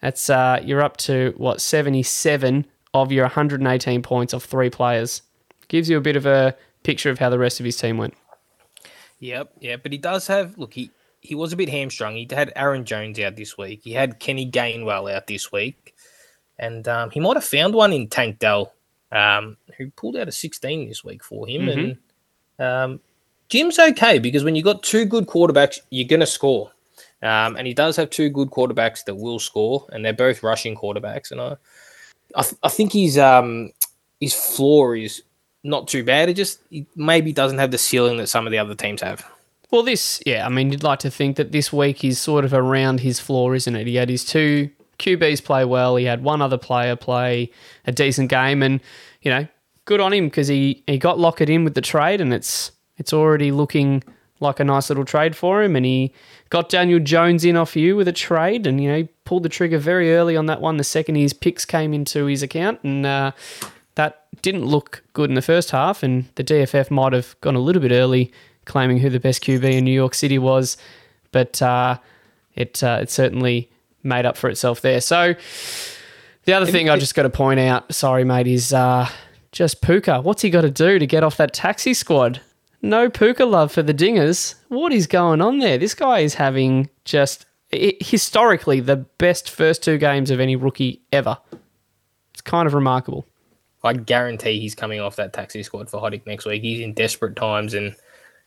That's uh, you're up to what 77 of your 118 points of three players. Gives you a bit of a picture of how the rest of his team went. Yep, yeah, but he does have. Look, he he was a bit hamstrung. He had Aaron Jones out this week. He had Kenny Gainwell out this week, and um, he might have found one in Tank Dell, um, who pulled out a 16 this week for him. And um, Jim's okay because when you got two good quarterbacks, you're gonna score. Um, and he does have two good quarterbacks that will score, and they're both rushing quarterbacks. And I, I, th- I think his um his floor is not too bad. It just maybe doesn't have the ceiling that some of the other teams have. Well, this, yeah, I mean, you'd like to think that this week is sort of around his floor, isn't it? He had his two QBs play well. He had one other player play a decent game, and you know, good on him because he he got Lockett in with the trade, and it's it's already looking like a nice little trade for him. And he got Daniel Jones in off you with a trade, and you know, he pulled the trigger very early on that one. The second his picks came into his account, and uh, that didn't look good in the first half, and the DFF might have gone a little bit early, claiming who the best QB in New York City was, but uh, it uh, it certainly made up for itself there. So the other thing I just got to point out, sorry mate, is uh, just Puka. What's he got to do to get off that taxi squad? No Puka love for the Dingers. What is going on there? This guy is having just historically the best first two games of any rookie ever. It's kind of remarkable. I guarantee he's coming off that taxi squad for Hoddick next week. He's in desperate times, and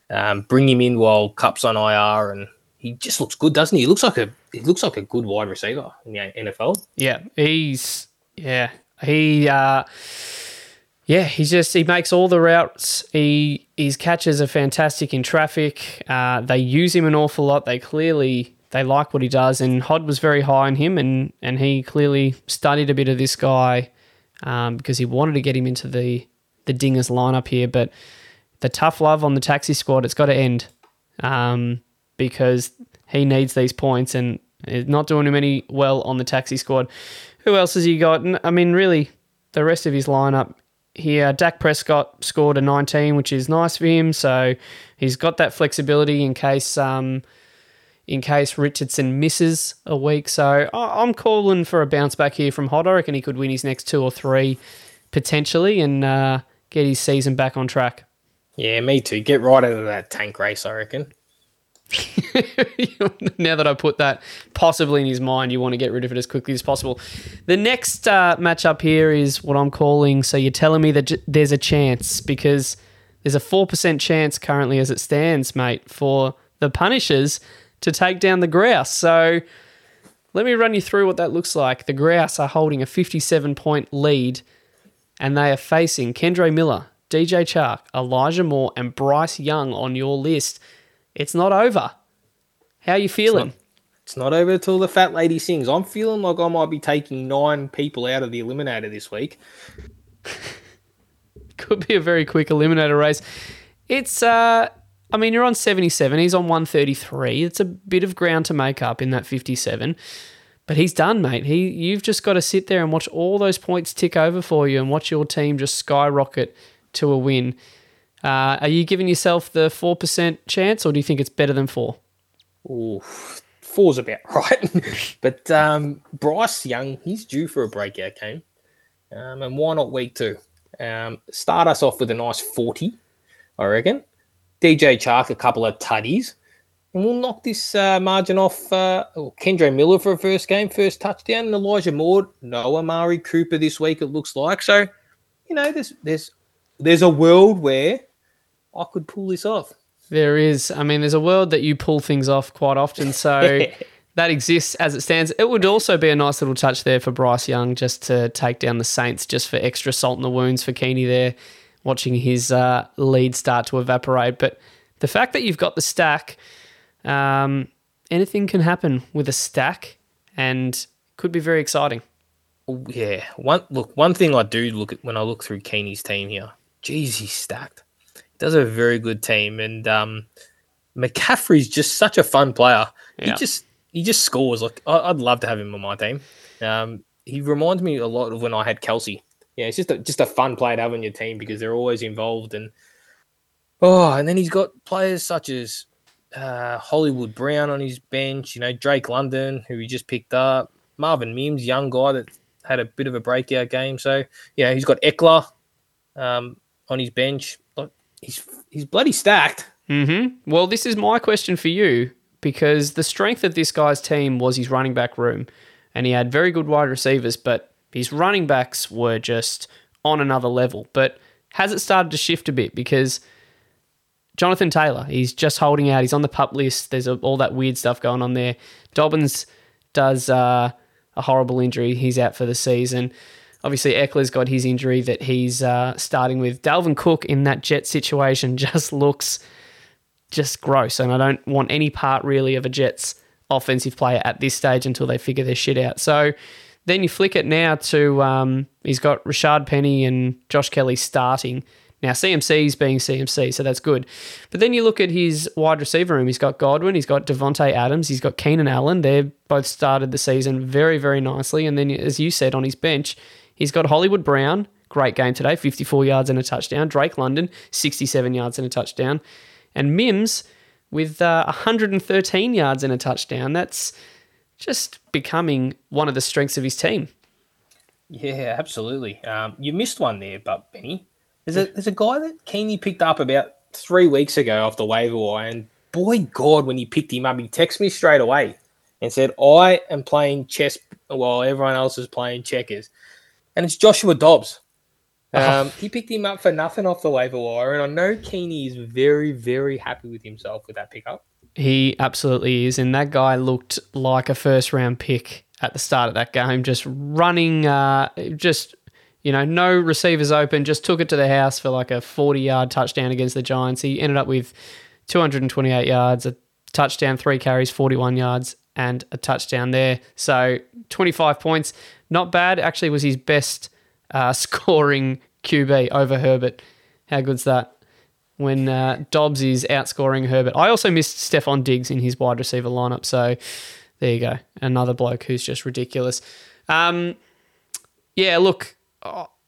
um, bring him in while Kupp's on IR, and he just looks good, doesn't he? He looks like a he looks like a good wide receiver in the NFL. Yeah, he's yeah he uh, yeah he's just he makes all the routes. He his catches are fantastic in traffic. Uh, they use him an awful lot. They clearly they like what he does, and Hod was very high on him, and and he clearly studied a bit of this guy um, because he wanted to get him into the the Dingers lineup here, but the tough love on the taxi squad it's got to end um, because he needs these points and not doing him any well on the taxi squad. Who else has he got? I mean, really, the rest of his lineup here. Dak Prescott scored a 19, which is nice for him. So he's got that flexibility in case um, in case Richardson misses a week. So I'm calling for a bounce back here from Hod. I reckon he could win his next two or three potentially and uh, get his season back on track. Yeah, me too. Get right out of that tank race, I reckon. *laughs* now that I put that possibly in his mind, you want to get rid of it as quickly as possible. The next uh, matchup here is what I'm calling. So you're telling me that j- there's a chance because there's a 4% chance currently as it stands, mate, for the Punishers to take down the Grouse. So let me run you through what that looks like. The Grouse are holding a 57 point lead and they are facing Kendre Miller, DJ Chark, Elijah Moore, and Bryce Young on your list. It's not over. How you feeling? It's not over till the fat lady sings. I'm feeling like I might be taking nine people out of the eliminator this week. *laughs* Could be a very quick eliminator race. It's uh I mean you're on 77, he's on 133. It's a bit of ground to make up in that 57. But he's done, mate. He you've just got to sit there and watch all those points tick over for you and watch your team just skyrocket to a win. Uh, are you giving yourself the 4% chance or do you think it's better than 4? Ooh, four's about *laughs* right. but um, Bryce Young, he's due for a breakout game. Um, and why not week two? Um, start us off with a nice 40, I reckon. DJ Chark, a couple of tuddies. And we'll knock this uh, margin off uh, oh, Kendre Miller for a first game, first touchdown, and Elijah Moore, no Amari Cooper this week, it looks like. So, you know, there's there's there's a world where I could pull this off. There is. I mean, there's a world that you pull things off quite often. So *laughs* that exists as it stands. It would also be a nice little touch there for Bryce Young just to take down the Saints, just for extra salt in the wounds for Keeney there, watching his uh, lead start to evaporate. But the fact that you've got the stack, um, anything can happen with a stack and could be very exciting. Yeah. One look. One thing I do look at when I look through Keeney's team here. Jeez, he's stacked. Does a very good team, and um, McCaffrey's just such a fun player. Yeah. He just he just scores. Like I, I'd love to have him on my team. Um, he reminds me a lot of when I had Kelce. Yeah, it's just a, just a fun player to have on your team because they're always involved and oh, and then he's got players such as uh, Hollywood Brown on his bench. You know Drake London, who he just picked up. Marvin Mims, young guy that had a bit of a breakout game. So yeah, he's got Ekeler um, on his bench. He's he's bloody stacked. Mm-hmm. Well, this is my question for you because the strength of this guy's team was his running back room, and he had very good wide receivers, but his running backs were just on another level. But has it started to shift a bit because Jonathan Taylor, he's just holding out. He's on the pup list. There's a, all that weird stuff going on there. Dobbins does uh, a horrible injury. He's out for the season. Obviously, Ekeler's got his injury that he's uh, starting with. Dalvin Cook in that jet situation *laughs* just looks just gross, and I don't want any part really of a Jets offensive player at this stage until they figure their shit out. So then you flick it now to um, he's got Rashaad Penny and Josh Kelley starting. Now CMC's being CMC, so that's good. But then you look at his wide receiver room. He's got Godwin, he's got Davante Adams, he's got Keenan Allen. They've both started the season very, very nicely. And then, as you said, on his bench, he's got Hollywood Brown, great game today, 54 yards and a touchdown. Drake London, 67 yards and a touchdown. And Mims with uh, 113 yards and a touchdown. That's just becoming one of the strengths of his team. Yeah, absolutely. Um, you missed one there, but Benny. There's a there's a guy that Keeney picked up about three weeks ago off the waiver wire, and boy, God, when he picked him up, he texted me straight away and said, "I am playing chess while everyone else is playing checkers," and it's Joshua Dobbs. Um, He picked him up for nothing off the waiver wire, and I know Keeney is very, very happy with himself with that pickup. He absolutely is. And that guy looked like a first round pick at the start of that game, just running, uh, just, you know, no receivers open, just took it to the house for like a 40 yard touchdown against the Giants. He ended up with 228 yards, a touchdown, three carries, 41 yards, and a touchdown there. So 25 points. Not bad. Actually, was his best uh, *laughs* scoring QB over Herbert. How good's that? When uh, Dobbs is outscoring Herbert. I also missed Stefon Diggs in his wide receiver lineup. So there you go. Another bloke who's just ridiculous. Um, yeah, look,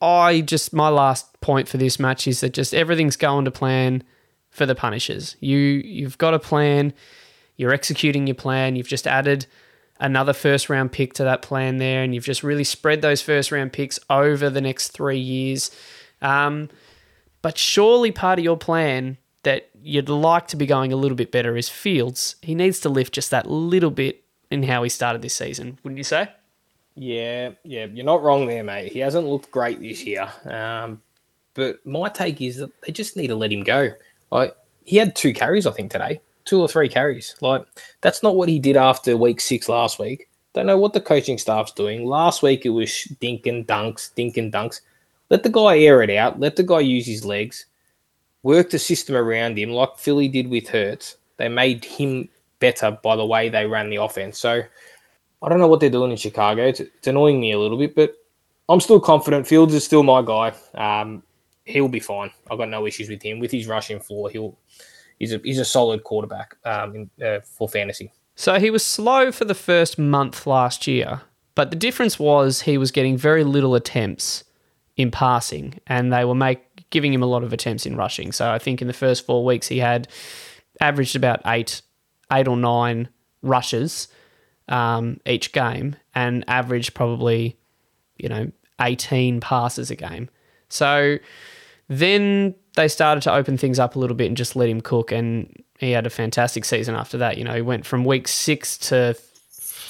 I just, my last point for this match is that just everything's going to plan for the Punishers. You, you've got a plan. You're executing your plan. You've just added another first round pick to that plan there, and you've just really spread those first round picks over the next three years. Um, But surely part of your plan that you'd like to be going a little bit better is Fields. He needs to lift just that little bit in how he started this season, wouldn't you say? Yeah, yeah, you're not wrong there, mate. He hasn't looked great this year. Um, but my take is that they just need to let him go. Like he had two carries, I think, today, two or three carries. Like that's not what he did after week six last week. Don't know what the coaching staff's doing. Last week it was dink and dunks, dink and dunks. Let the guy air it out. Let the guy use his legs. Work the system around him, like Philly did with Hurts. They made him better by the way they ran the offense. So I don't know what they're doing in Chicago. It's, it's annoying me a little bit, but I'm still confident. Fields is still my guy. Um, he'll be fine. I've got no issues with him. With his rushing floor, he'll he's a he's a solid quarterback um, in, uh, for fantasy. So he was slow for the first month last year, but the difference was he was getting very little attempts in passing, and they were make giving him a lot of attempts in rushing. So I think in the first four weeks he had averaged about eight, eight or nine rushes um, each game, and averaged probably, you know, eighteen passes a game. So then they started to open things up a little bit and just let him cook, and he had a fantastic season after that. You know, he went from week six to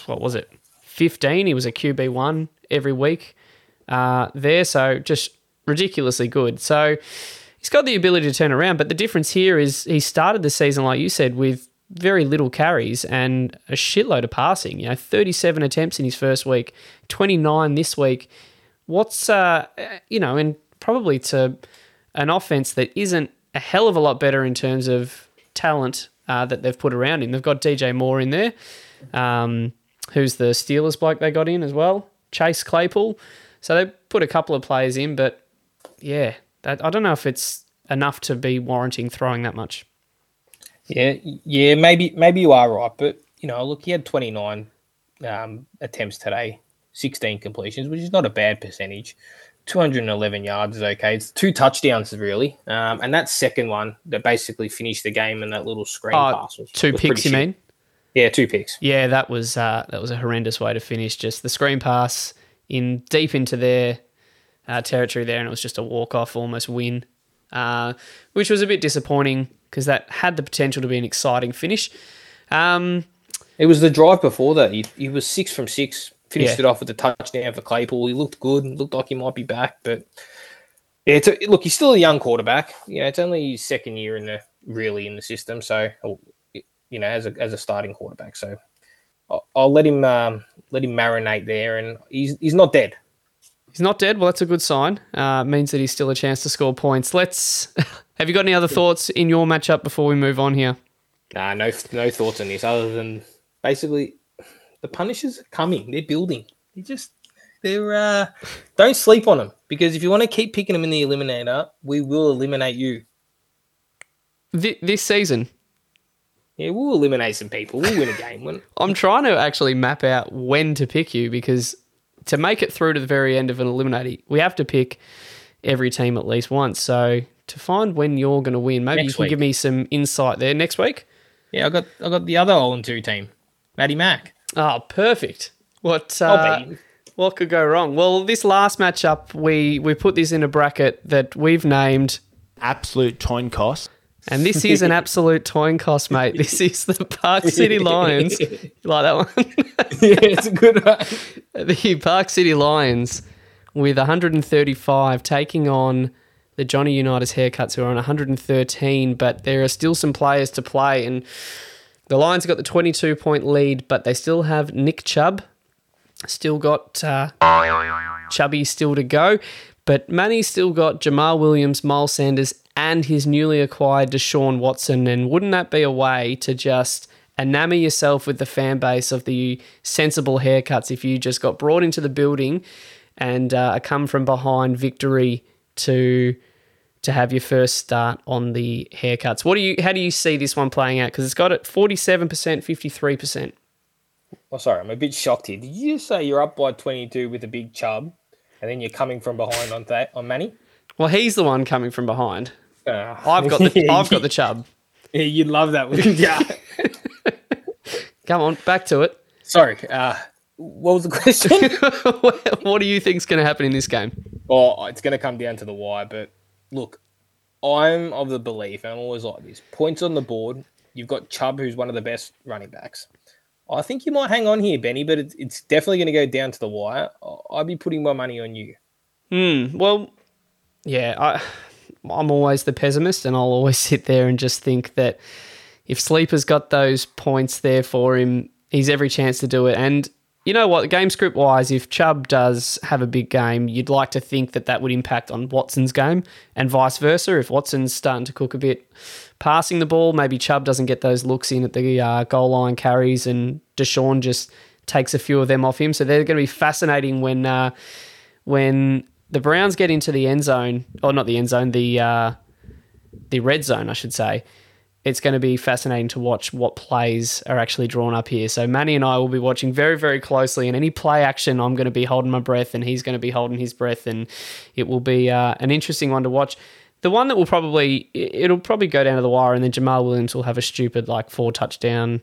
what was it, fifteen? He was a QB one every week uh, there, so just ridiculously good. So he's got the ability to turn around, but the difference here is he started the season, like you said, with very little carries and a shitload of passing. You know, 37 attempts in his first week, 29 this week. What's, uh, you know, and probably to an offense that isn't a hell of a lot better in terms of talent uh, that they've put around him. They've got DJ Moore in there, um, who's the Steelers bloke they got in as well, Chase Claypool. So they put a couple of players in, but yeah, that, I don't know if it's enough to be warranting throwing that much. Yeah, yeah, maybe maybe you are right, but you know, look, he had 29 um, attempts today, 16 completions, which is not a bad percentage. 211 yards is okay. It's two touchdowns really, um, and that second one that basically finished the game and that little screen Oh, pass was two was picks, you shit. mean? Yeah, two picks. Yeah, that was uh, that was a horrendous way to finish. Just the screen pass in deep into their uh, territory there, and it was just a walk off, almost win, uh, which was a bit disappointing because that had the potential to be an exciting finish. Um, It was the drive before that. He, he was six from six. Finished Yeah. it off with a touchdown for Claypool. He looked good. Looked like he might be back, but yeah, it's a, look, he's still a young quarterback. You know, it's only his second year in the really in the system. So, you know, as a as a starting quarterback. So, I'll, I'll let him um, let him marinate there, and he's he's not dead. he's not dead. Well, that's a good sign. Uh, means that he's still a chance to score points. Let's. *laughs* Have you got any other thoughts in your matchup before we move on here? Nah, no no thoughts on this other than basically the Punishers are coming. They're building. They just they're uh *laughs* don't sleep on them because if you want to keep picking them in the eliminator, we will eliminate you. Th- this season, Yeah, we'll eliminate some people. We'll win a game. *laughs* I'm trying to actually map out when to pick you because to make it through to the very end of an eliminator, we have to pick every team at least once. So to find when you're going to win, maybe Next you can week. give me some insight there next week. yeah, I got I got the other all in two team, Matty Mack. Oh, perfect. What I'll uh, what could go wrong? Well, this last matchup, we we put this in a bracket that we've named, Absolute coin cost. and this is an absolute toin coss, mate. *laughs* This is the Park City Lions. *laughs* You like that one? *laughs* yeah, it's a good one. the Park City Lions with 135 taking on the Johnny Unitas haircuts who are on 113, but there are still some players to play. And the Lions have got the 22 point lead, but they still have Nick Chubb, still got uh, Chubby still to go. But Manny's still got Jamaal Williams, Miles Sanders, and his newly acquired Deshaun Watson. And wouldn't that be a way to just enamor yourself with the fan base of the sensible haircuts if you just got brought into the building and uh, come from behind victory to to have your first start on the haircuts? What do you? How do you see this one playing out? Because it's got it forty-seven percent, fifty-three percent. Oh, sorry, I'm a bit shocked here. Did you say you're up by 22 with a big chub, and then you're coming from behind on that on Manny? Well, he's the one coming from behind. Uh, I've got the *laughs* I've got the chub. Yeah, you'd love that, wouldn't you? *laughs* Come on, back to it. Sorry. Uh, what was the question? *laughs* what do you think's going to happen in this game? Oh, it's going to come down to the wire. But look, I'm of the belief, and I'm always like this: points on the board. You've got Chubb, who's one of the best running backs. I think you might hang on here, Benny, but it's, it's definitely going to go down to the wire. I'd be putting my money on you. Hmm. Well, yeah, I, I'm always the pessimist, and I'll always *laughs* sit there and just think that if Sleeper's got those points there for him, he's every chance to do it. And you know what, game script wise, if Chubb does have a big game, you'd like to think that that would impact on Watson's game, and vice versa. If Watson's starting to cook a bit passing the ball, maybe Chubb doesn't get those looks in at the uh, goal line carries, and Deshaun just takes a few of them off him. So they're going to be fascinating when uh, when the Browns get into the end zone, or not the end zone, the uh, the red zone, I should say. It's going to be fascinating to watch what plays are actually drawn up here. So Manny and I will be watching very, very closely, and any play action, I'm going to be holding my breath, and he's going to be holding his breath, and it will be uh, an interesting one to watch. The one that will probably it'll probably go down to the wire, and then Jamaal Williams will have a stupid like four touchdown,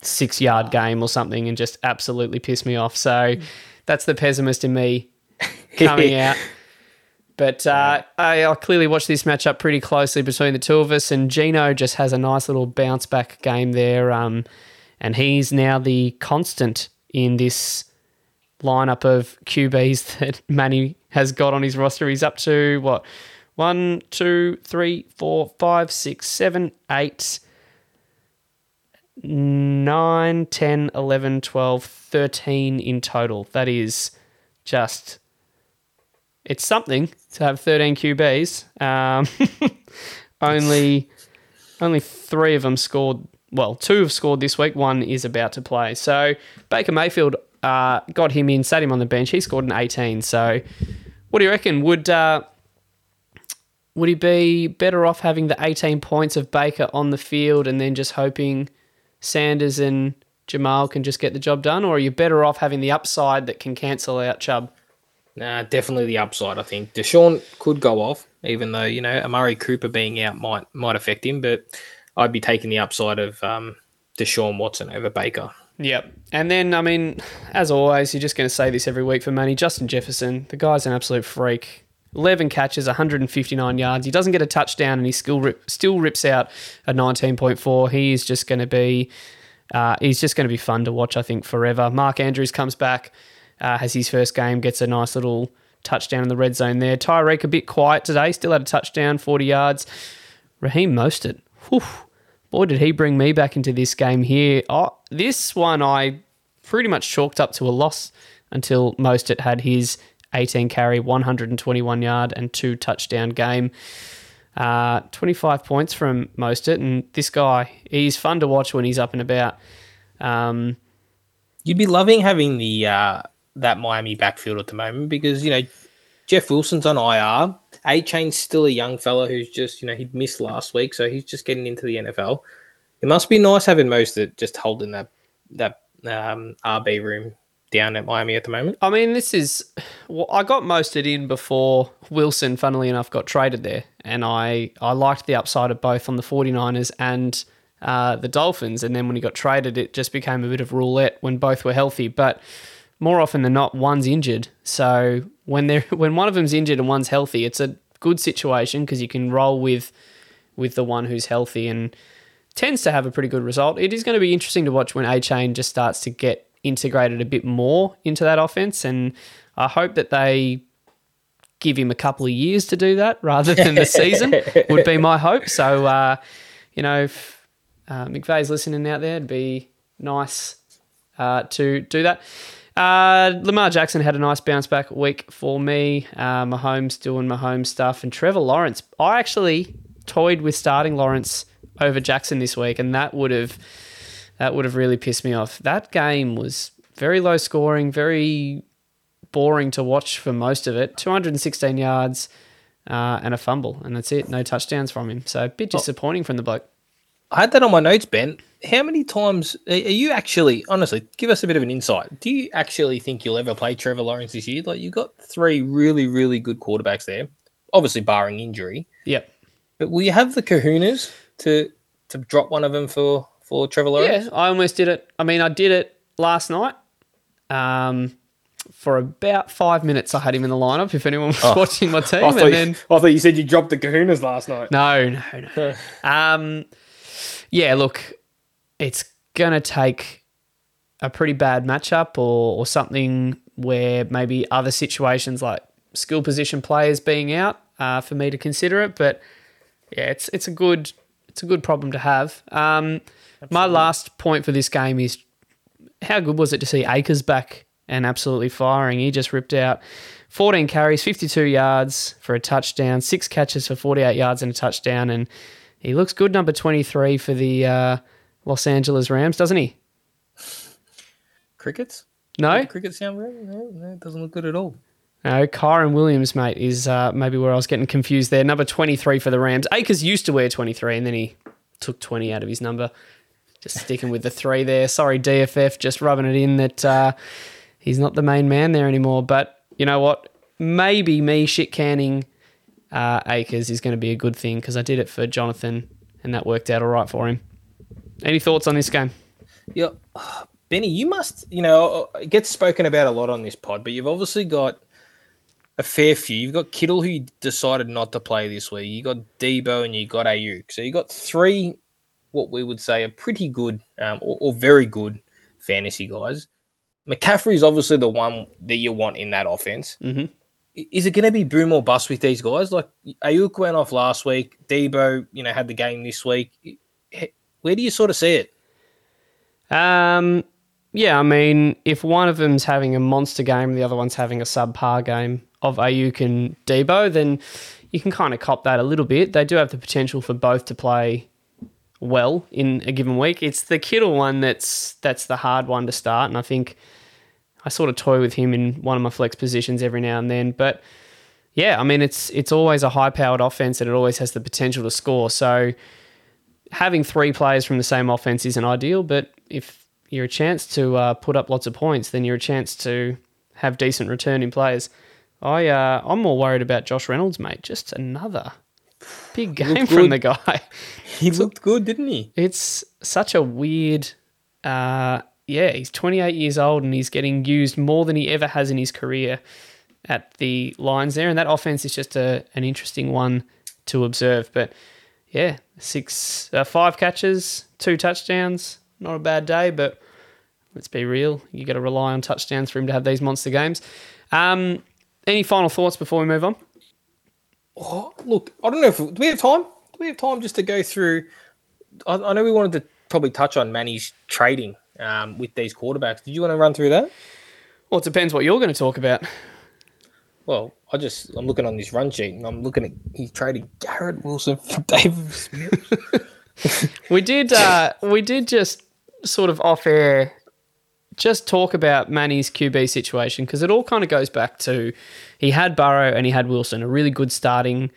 six yard game or something, and just absolutely piss me off. So that's the pessimist in me *laughs* coming out. But uh, I, I clearly watched this matchup pretty closely between the two of us, and Gino just has a nice little bounce back game there. Um, and he's now the constant in this lineup of QBs *laughs* that Manny has got on his roster. He's up to what? One, two, three, four, five, six, seven, eight, nine, 10, 11, 12, 13 in total. That is just it's something to have 13 QBs. Um, *laughs* only only three of them scored. Well, two have scored this week. One is about to play. So Baker Mayfield uh, got him in, sat him on the bench. He scored an 18. So what do you reckon? Would uh, would he be better off having the 18 points of Baker on the field and then just hoping Sanders and Jamaal can just get the job done, or are you better off having the upside that can cancel out Chubb? Nah, definitely the upside. I think Deshaun could go off, even though you know Amari Cooper being out might might affect him. But I'd be taking the upside of um, Deshaun Watson over Baker. Yep. And then, I mean, as always, you're just going to say this every week for Manny. Justin Jefferson, the guy's an absolute freak. 11 catches, 159 yards. He doesn't get a touchdown, and he still rip, still rips out a 19.4. He is just going to be, uh, he's just going to be fun to watch. I think forever. Mark Andrews comes back, uh, has his first game, gets a nice little touchdown in the red zone there. Tyreek a bit quiet today, still had a touchdown, 40 yards. Raheem Mostert, whew, boy, did he bring me back into this game here. Oh, this one I pretty much chalked up to a loss until Mostert had his 18 carry, 121 yard, and two touchdown game. Uh, 25 points from Mostert, and this guy, he's fun to watch when he's up and about. Um, You'd be loving having the uh, that Miami backfield at the moment because you know Jeff Wilson's on IR. Achane's still a young fella who's just you know he'd missed last week, so he's just getting into the NFL. It must be nice having Mostert just holding that that um, RB room down at Miami at the moment. I mean, this is. Well, I got Mostert in before Wilson, funnily enough, got traded there. And I, I liked the upside of both on the 49ers and uh, the Dolphins. And then when he got traded, it just became a bit of roulette when both were healthy. But more often than not, one's injured. So when they're *laughs* when one of them's injured and one's healthy, it's a good situation because you can roll with with the one who's healthy and tends to have a pretty good result. It is going to be interesting to watch when Achane just starts to get integrated a bit more into that offense, and I hope that they give him a couple of years to do that rather than the season *laughs* would be my hope. So, uh, you know, if uh, McVay's listening out there, it'd be nice uh, to do that. Uh, Lamar Jackson had a nice bounce back week for me. Uh, Mahomes doing Mahomes stuff, and Trevor Lawrence. I actually toyed with starting Lawrence over Jackson this week, and that would have that would have really pissed me off. That game was very low scoring, very boring to watch for most of it. 216 yards uh, and a fumble, and that's it. No touchdowns from him. So a bit disappointing from the bloke. I had that on my notes, Ben. How many times are you actually, honestly, give us a bit of an insight? Do you actually think you'll ever play Trevor Lawrence this year? Like, you got three really, really good quarterbacks there, obviously barring injury. Yep. But will you have the kahunas to to drop one of them for for Trevor Lawrence? Yeah, I almost did it. I mean, I did it last night. Um, for about five minutes. I had him in the lineup. If anyone was watching my *laughs* team, I thought, and you, then I thought you said you dropped the Kahunas last night. no, no, no. *laughs* um, yeah, look, it's gonna take a pretty bad matchup or or something where maybe other situations like skill position players being out uh, for me to consider it. But yeah, it's it's a good it's a good problem to have. Um, my last point for this game is how good was it to see Akers back and absolutely firing? He just ripped out 14 carries, 52 yards for a touchdown, six catches for 48 yards and a touchdown, and he looks good, number 23 for the uh, Los Angeles Rams, doesn't he? Crickets? No, Crickets sound right? No, no, it doesn't look good at all. no. Kyren Williams, mate, is uh, maybe where I was getting confused there. Number 23 for the Rams. Akers used to wear 23, and then he took 20 out of his number. Just sticking with the three there. Sorry, DFF, just rubbing it in that uh, he's not the main man there anymore. But you know what? Maybe me shit canning uh, Akers is going to be a good thing because I did it for Jonathan, and that worked out all right for him. Any thoughts on this game? Yeah, Benny, you must, you know, it gets spoken about a lot on this pod, but you've obviously got a fair few. You've got Kittle who decided not to play this week. You got Deebo and you got Aiyuk. So you got three, what we would say, are pretty good um, or, or very good fantasy guys. McCaffrey is obviously the one that you want in that offense. Mhm. Is it going to be boom or bust with these guys? Like Aiyuk went off last week. Deebo, you know, had the game this week. Where do you sort of see it? Um, yeah, I mean, if one of them's having a monster game and the other one's having a subpar game of Aiyuk and Deebo, then you can kind of cop that a little bit. They do have the potential for both to play well in a given week. It's the Kittle one that's that's the hard one to start, and I think I sort of toy with him in one of my flex positions every now and then. But yeah, I mean, it's it's always a high powered offense, and it always has the potential to score. So having three players from the same offense isn't ideal, but if you're a chance to uh, put up lots of points, then you're a chance to have decent returning players. I uh, I'm more worried about Josh Reynolds, mate. Just another big game from good. the guy. *laughs* He looked good, didn't he? It's such a weird. Uh, yeah, he's 28 years old and he's getting used more than he ever has in his career at the lines there, and that offense is just a an interesting one to observe. But yeah, six, uh, five catches, two touchdowns, not a bad day. But let's be real, you got to rely on touchdowns for him to have these monster games. Um, any final thoughts before we move on? Oh, look, I don't know if do we have time. Do we have time just to go through? I, I know we wanted to probably touch on Manny's trading um, with these quarterbacks. Did you want to run through that? Well, it depends what you're going to talk about. Well, I just I'm looking on this run sheet and I'm looking at he traded Garrett Wilson for *laughs* Davis Mills. *laughs* We did. Uh, we did just sort of off air, just talk about Manny's QB situation because it all kind of goes back to he had Burrow and he had Wilson, a really good starting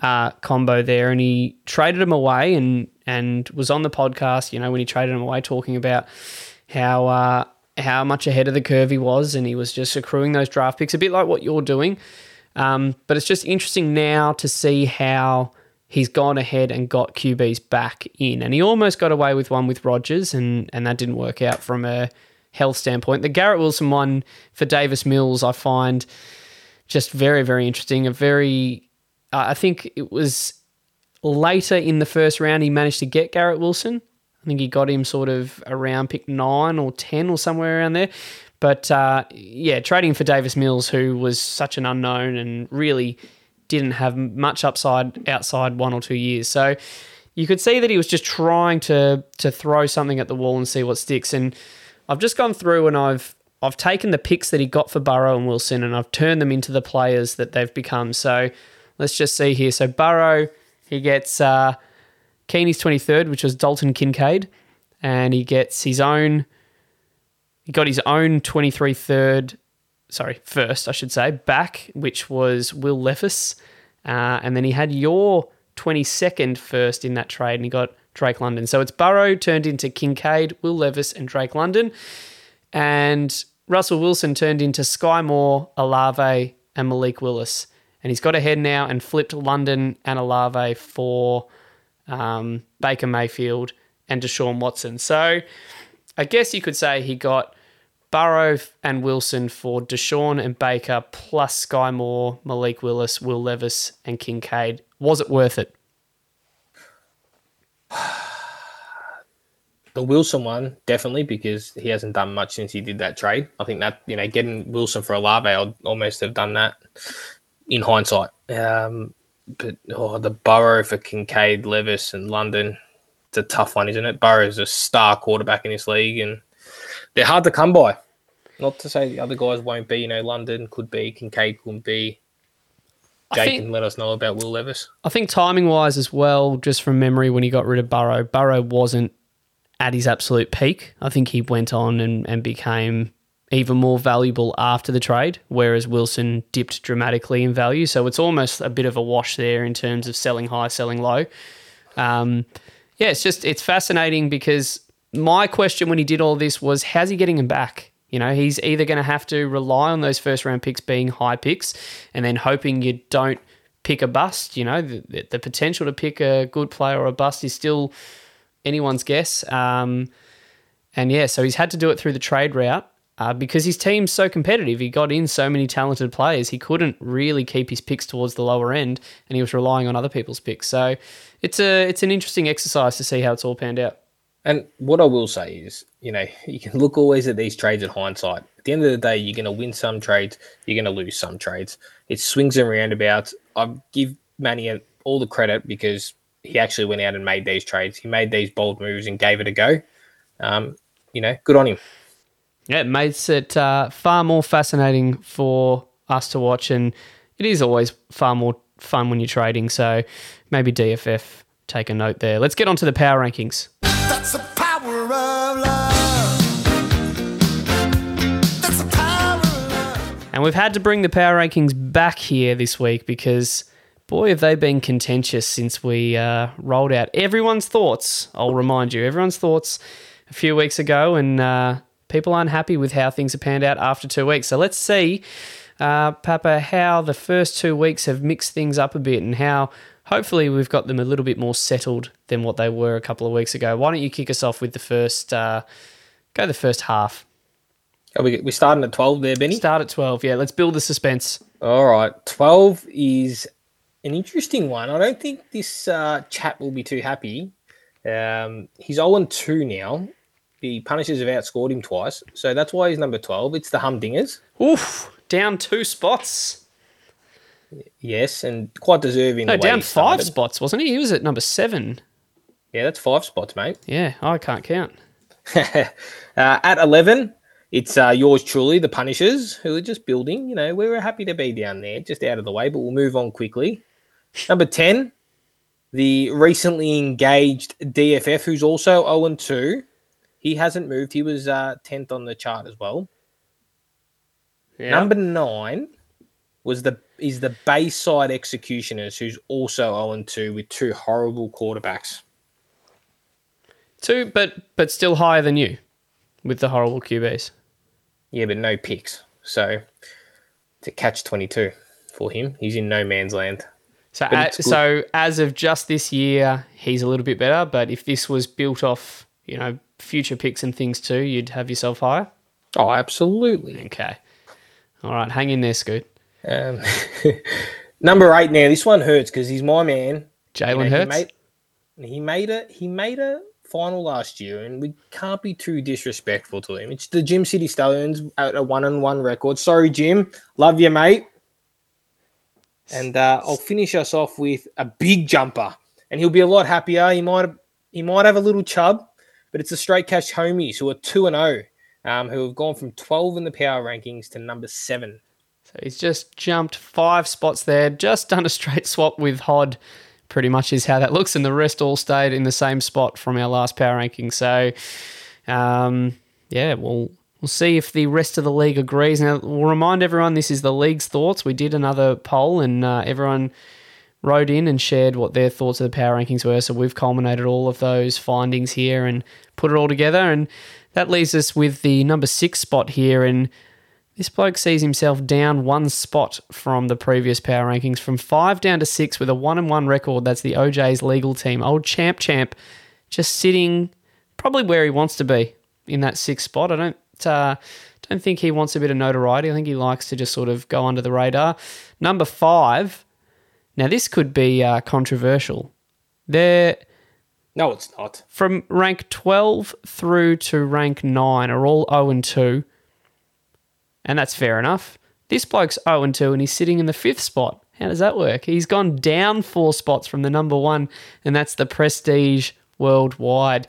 uh, combo there, and he traded him away and and was on the podcast. You know when he traded him away, talking about how uh, how much ahead of the curve he was, and he was just accruing those draft picks, a bit like what you're doing. Um, but it's just interesting now to see how he's gone ahead and got QBs back in, and he almost got away with one with Rodgers, and and that didn't work out from a health standpoint. The Garrett Wilson one for Davis Mills, I find just very very interesting. A very, uh, I think it was later in the first round he managed to get Garrett Wilson. I think he got him sort of around pick nine or ten or somewhere around there. But uh, yeah, trading for Davis Mills, who was such an unknown and really didn't have much upside outside one or two years. So you could see that he was just trying to to throw something at the wall and see what sticks. And I've just gone through and I've I've taken the picks that he got for Burrow and Wilson and I've turned them into the players that they've become. So let's just see here. So Burrow, he gets uh, Keeney's 23rd, which was Dalton Kincaid, and he gets his own. He got his own 23 third, sorry, first, I should say, back, which was Will Levis. Uh, and then he had your 22nd first in that trade, and he got Drake London. So it's Burrow turned into Kincaid, Will Levis, and Drake London. And Russell Wilson turned into Skyy Moore, Olave, and Malik Willis. And he's got ahead now and flipped London and Olave for um, Baker Mayfield and Deshaun Watson. So I guess you could say he got Burrow and Wilson for Deshaun and Baker plus Skyy Moore, Malik Willis, Will Levis, and Kincaid. Was it worth it? *sighs* The Wilson one, definitely, because he hasn't done much since he did that trade. I think that, you know, getting Wilson for Olave, I'd almost have done that in hindsight. Um, but oh, the Burrow for Kincaid, Levis, and London, it's a tough one, isn't it? Burrow's a star quarterback in this league, and they're hard to come by. Not to say the other guys won't be, you know, London could be, Kincaid could be. Jake think- can let us know about Will Levis. I think timing wise as well, just from memory, when he got rid of Burrow, Burrow wasn't at his absolute peak. I think he went on and, and became even more valuable after the trade, whereas Wilson dipped dramatically in value. So it's almost a bit of a wash there in terms of selling high, selling low. Um, yeah, it's just it's fascinating because my question when he did all this was, how's he getting him back? You know, he's either going to have to rely on those first round picks being high picks, and then hoping you don't pick a bust. You know, the, the potential to pick a good player or a bust is still anyone's guess. Um, and yeah, so he's had to do it through the trade route. Uh, because his team's so competitive, he got in so many talented players, he couldn't really keep his picks towards the lower end, and he was relying on other people's picks. So it's a it's an interesting exercise to see how it's all panned out. And what I will say is, you know, *laughs* you can look always at these trades in hindsight. At the end of the day, you're going to win some trades, you're going to lose some trades. It swings and roundabouts. I give Manny all the credit because he actually went out and made these trades. He made these bold moves and gave it a go. Um, you know, good on him. Yeah, it makes it uh, far more fascinating for us to watch, and it is always far more fun when you're trading. So maybe DFF take a note there. Let's get on to the power rankings. That's the power of love. That's the power of love. And we've had to bring the power rankings back here this week because, boy, have they been contentious since we uh, rolled out everyone's thoughts. I'll remind you, everyone's thoughts a few weeks ago, and uh, people aren't happy with how things have panned out after two weeks. So let's see, uh, Papa, how the first two weeks have mixed things up a bit and how. Hopefully, we've got them a little bit more settled than what they were a couple of weeks ago. Why don't you kick us off with the first, uh, go the first half? Are we, we're starting at 12 there, Benny? Start at 12. Yeah, let's build the suspense. All right. 12 is an interesting one. I don't think this uh, chap will be too happy. Um, he's 0 2 now. The Punishers have outscored him twice. So that's why he's number 12. It's the Humdingers. Oof, down two spots. Yes, and quite deserving. No, down five spots, wasn't he? He was at number seven. Yeah, that's five spots, mate. Yeah, I can't count. *laughs* uh, at 11, it's uh, yours truly, the Punishers, who are just building. You know, we were happy to be down there, just out of the way, but we'll move on quickly. Number 10, the recently engaged DFF, who's also 0 2. He hasn't moved. He was uh, 10th on the chart as well. Yeah. Number 9 was the is the Bayside Executioners, who's also 0 2 with two horrible quarterbacks. two, but but still higher than you with the horrible QBs. Yeah, but no picks. So to catch 22 for him. He's in no man's land. So so as of just this year, he's a little bit better. But if this was built off, you know, future picks and things too, you'd have yourself higher. Oh, absolutely. Okay. All right, hang in there, Scoot. Um, *laughs* number eight now. This one hurts because he's my man. You know, Jalen He Hurts. made, he made a he made a final last year, and we can't be too disrespectful to him. It's the Jim City Stallions at a one and one record. Sorry, Jim. Love you, mate. And uh, I'll finish us off with a big jumper, and he'll be a lot happier. He might he might have a little chub, but it's the straight cash homies who are two and zero, um, who have gone from twelve in the power rankings to number seven. So he's just jumped five spots there, just *laughs* done a straight swap with Hod. Pretty much is how that looks, and the rest all stayed in the same spot from our last power ranking. So, um, yeah, we'll we'll see if the rest of the league agrees. Now, we'll remind everyone this is the league's thoughts. We did another poll, and uh, everyone wrote in and shared what their thoughts of the power rankings were. So we've culminated all of those findings here and put it all together, and that leaves us with the number six spot here, and this bloke sees himself down one spot from the previous power rankings, from five down to six with a one and one record. That's the OJ's legal team. Old champ champ, just sitting probably where he wants to be in that sixth spot. I don't uh, don't think he wants a bit of notoriety. I think he likes to just sort of go under the radar. Number five. Now this could be uh, controversial. They're No, it's not. from rank 12 through to rank 9 are all 0 and 2. And that's fair enough. This bloke's 0 and 2 and he's sitting in the fifth spot. How does that work? He's gone down four spots from the number one, and that's the prestige worldwide.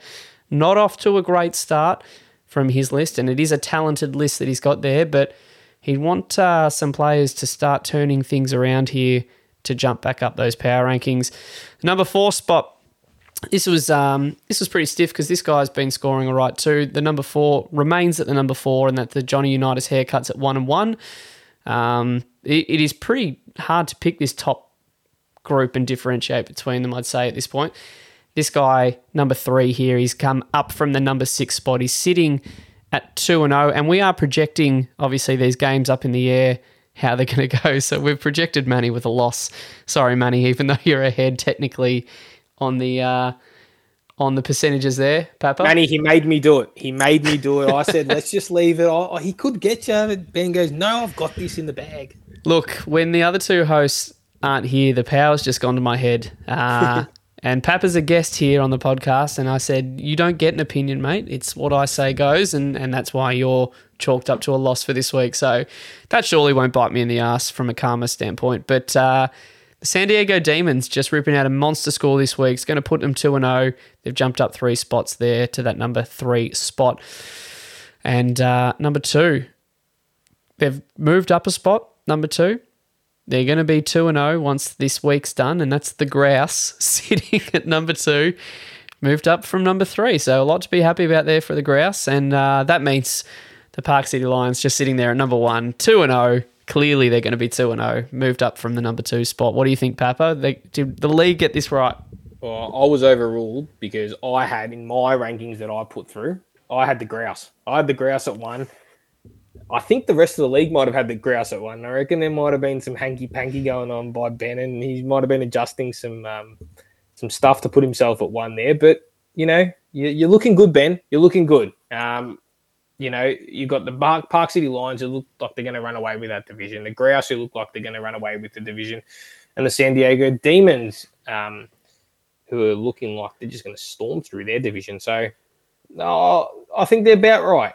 Not off to a great start from his list, and it is a talented list that he's got there, but he'd want uh, some players to start turning things around here to jump back up those power rankings. Number four spot this was um, this was pretty stiff because this guy's been scoring all right too. The number four remains at the number four, and that the Johnny Unitas haircuts at one and one. Um, it, it is pretty hard to pick this top group and differentiate between them. I'd say at this point, this guy number three here, he's come up from the number six spot. He's sitting at two and zero, and we are projecting obviously these games up in the air how they're going to go. So we've projected Manny with a loss. Sorry, Manny, even though you're ahead technically on the uh, on the percentages there, Papa. Manny, he made me do it. He made me do it. I said, let's just leave it. He could get you. But Ben goes, no, I've got this in the bag. Look, when the other two hosts aren't here, the power's just gone to my head. Uh, *laughs* and Papa's a guest here on the podcast, and I said, You don't get an opinion, mate. It's what I say goes, and, and that's why you're chalked up to a loss for this week. So that surely won't bite me in the ass from a karma standpoint. But uh, the San Diego Demons just ripping out a monster score this week. It's going to put them 2 0. They've jumped up three spots there to that number three spot. And uh, number two, they've moved up a spot, number two. They're going to be 2 and 0 once this week's done, and that's the Grouse *laughs* sitting at number two, moved up from number three. So, a lot to be happy about there for the Grouse, and uh, that means the Park City Lions just sitting there at number one, 2 and 0. Clearly, they're going to be 2 and 0, moved up from the number two spot. What do you think, Papa? They, did the league get this right? Well, I was overruled because I had in my rankings that I put through, I had the grouse. I had the grouse at one. I think the rest of the league might have had the grouse at one. I reckon there might have been some hanky panky going on by Ben, and he might have been adjusting some um, some stuff to put himself at one there. But you know, you, you're looking good, Ben. You're looking good. Um, you know, you've got the Park, Park City Lions who look like they're going to run away with that division. The Grouse who look like they're going to run away with the division, and the San Diego Demons um, who are looking like they're just going to storm through their division. So, no, I think they're about right.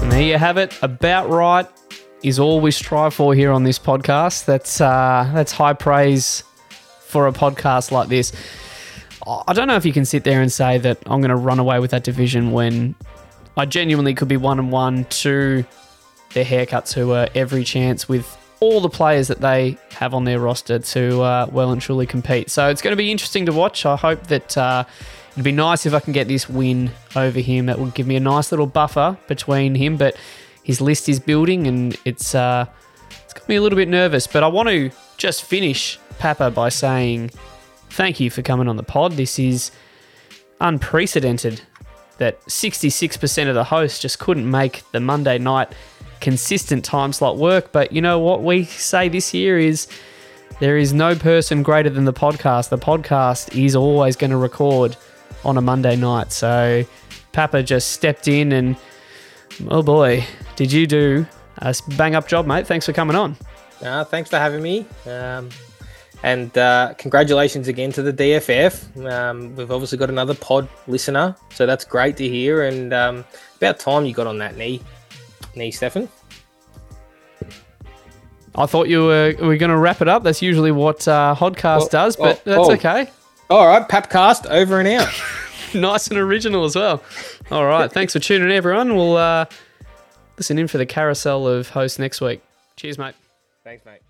And there you have it. About right is all we strive for here on this podcast. That's uh, that's high praise for a podcast like this. I don't know if you can sit there and say that I'm going to run away with that division when I genuinely could be one and one to their haircuts, who are every chance with all the players that they have on their roster to uh, well and truly compete. So it's going to be interesting to watch. I hope that uh, it'd be nice if I can get this win over him. That would give me a nice little buffer between him, but his list is building and it's uh, it's got me a little bit nervous. But I want to just finish Papa by saying thank you for coming on the pod. This is unprecedented that 66% of the hosts just couldn't make the Monday night consistent time slot work. But you know what we say this year is there is no person greater than the podcast. The podcast is always going to record on a Monday night. So Papa just stepped in and oh boy, did you do a bang up job, mate. Thanks for coming on. Uh, thanks for having me. Um, and uh, congratulations again to the DFF. Um, we've obviously got another pod listener, so that's great to hear. And um, about time you got on that knee, knee, Stefan. I thought you were, we were going to wrap it up. That's usually what uh, Hodcast Well, does, but oh, that's oh. okay. All right, Papcast over and out. *laughs* nice and original as well. All right. Thanks for tuning in, everyone. We'll uh, listen in for the carousel of hosts next week. Cheers, mate. Thanks, mate.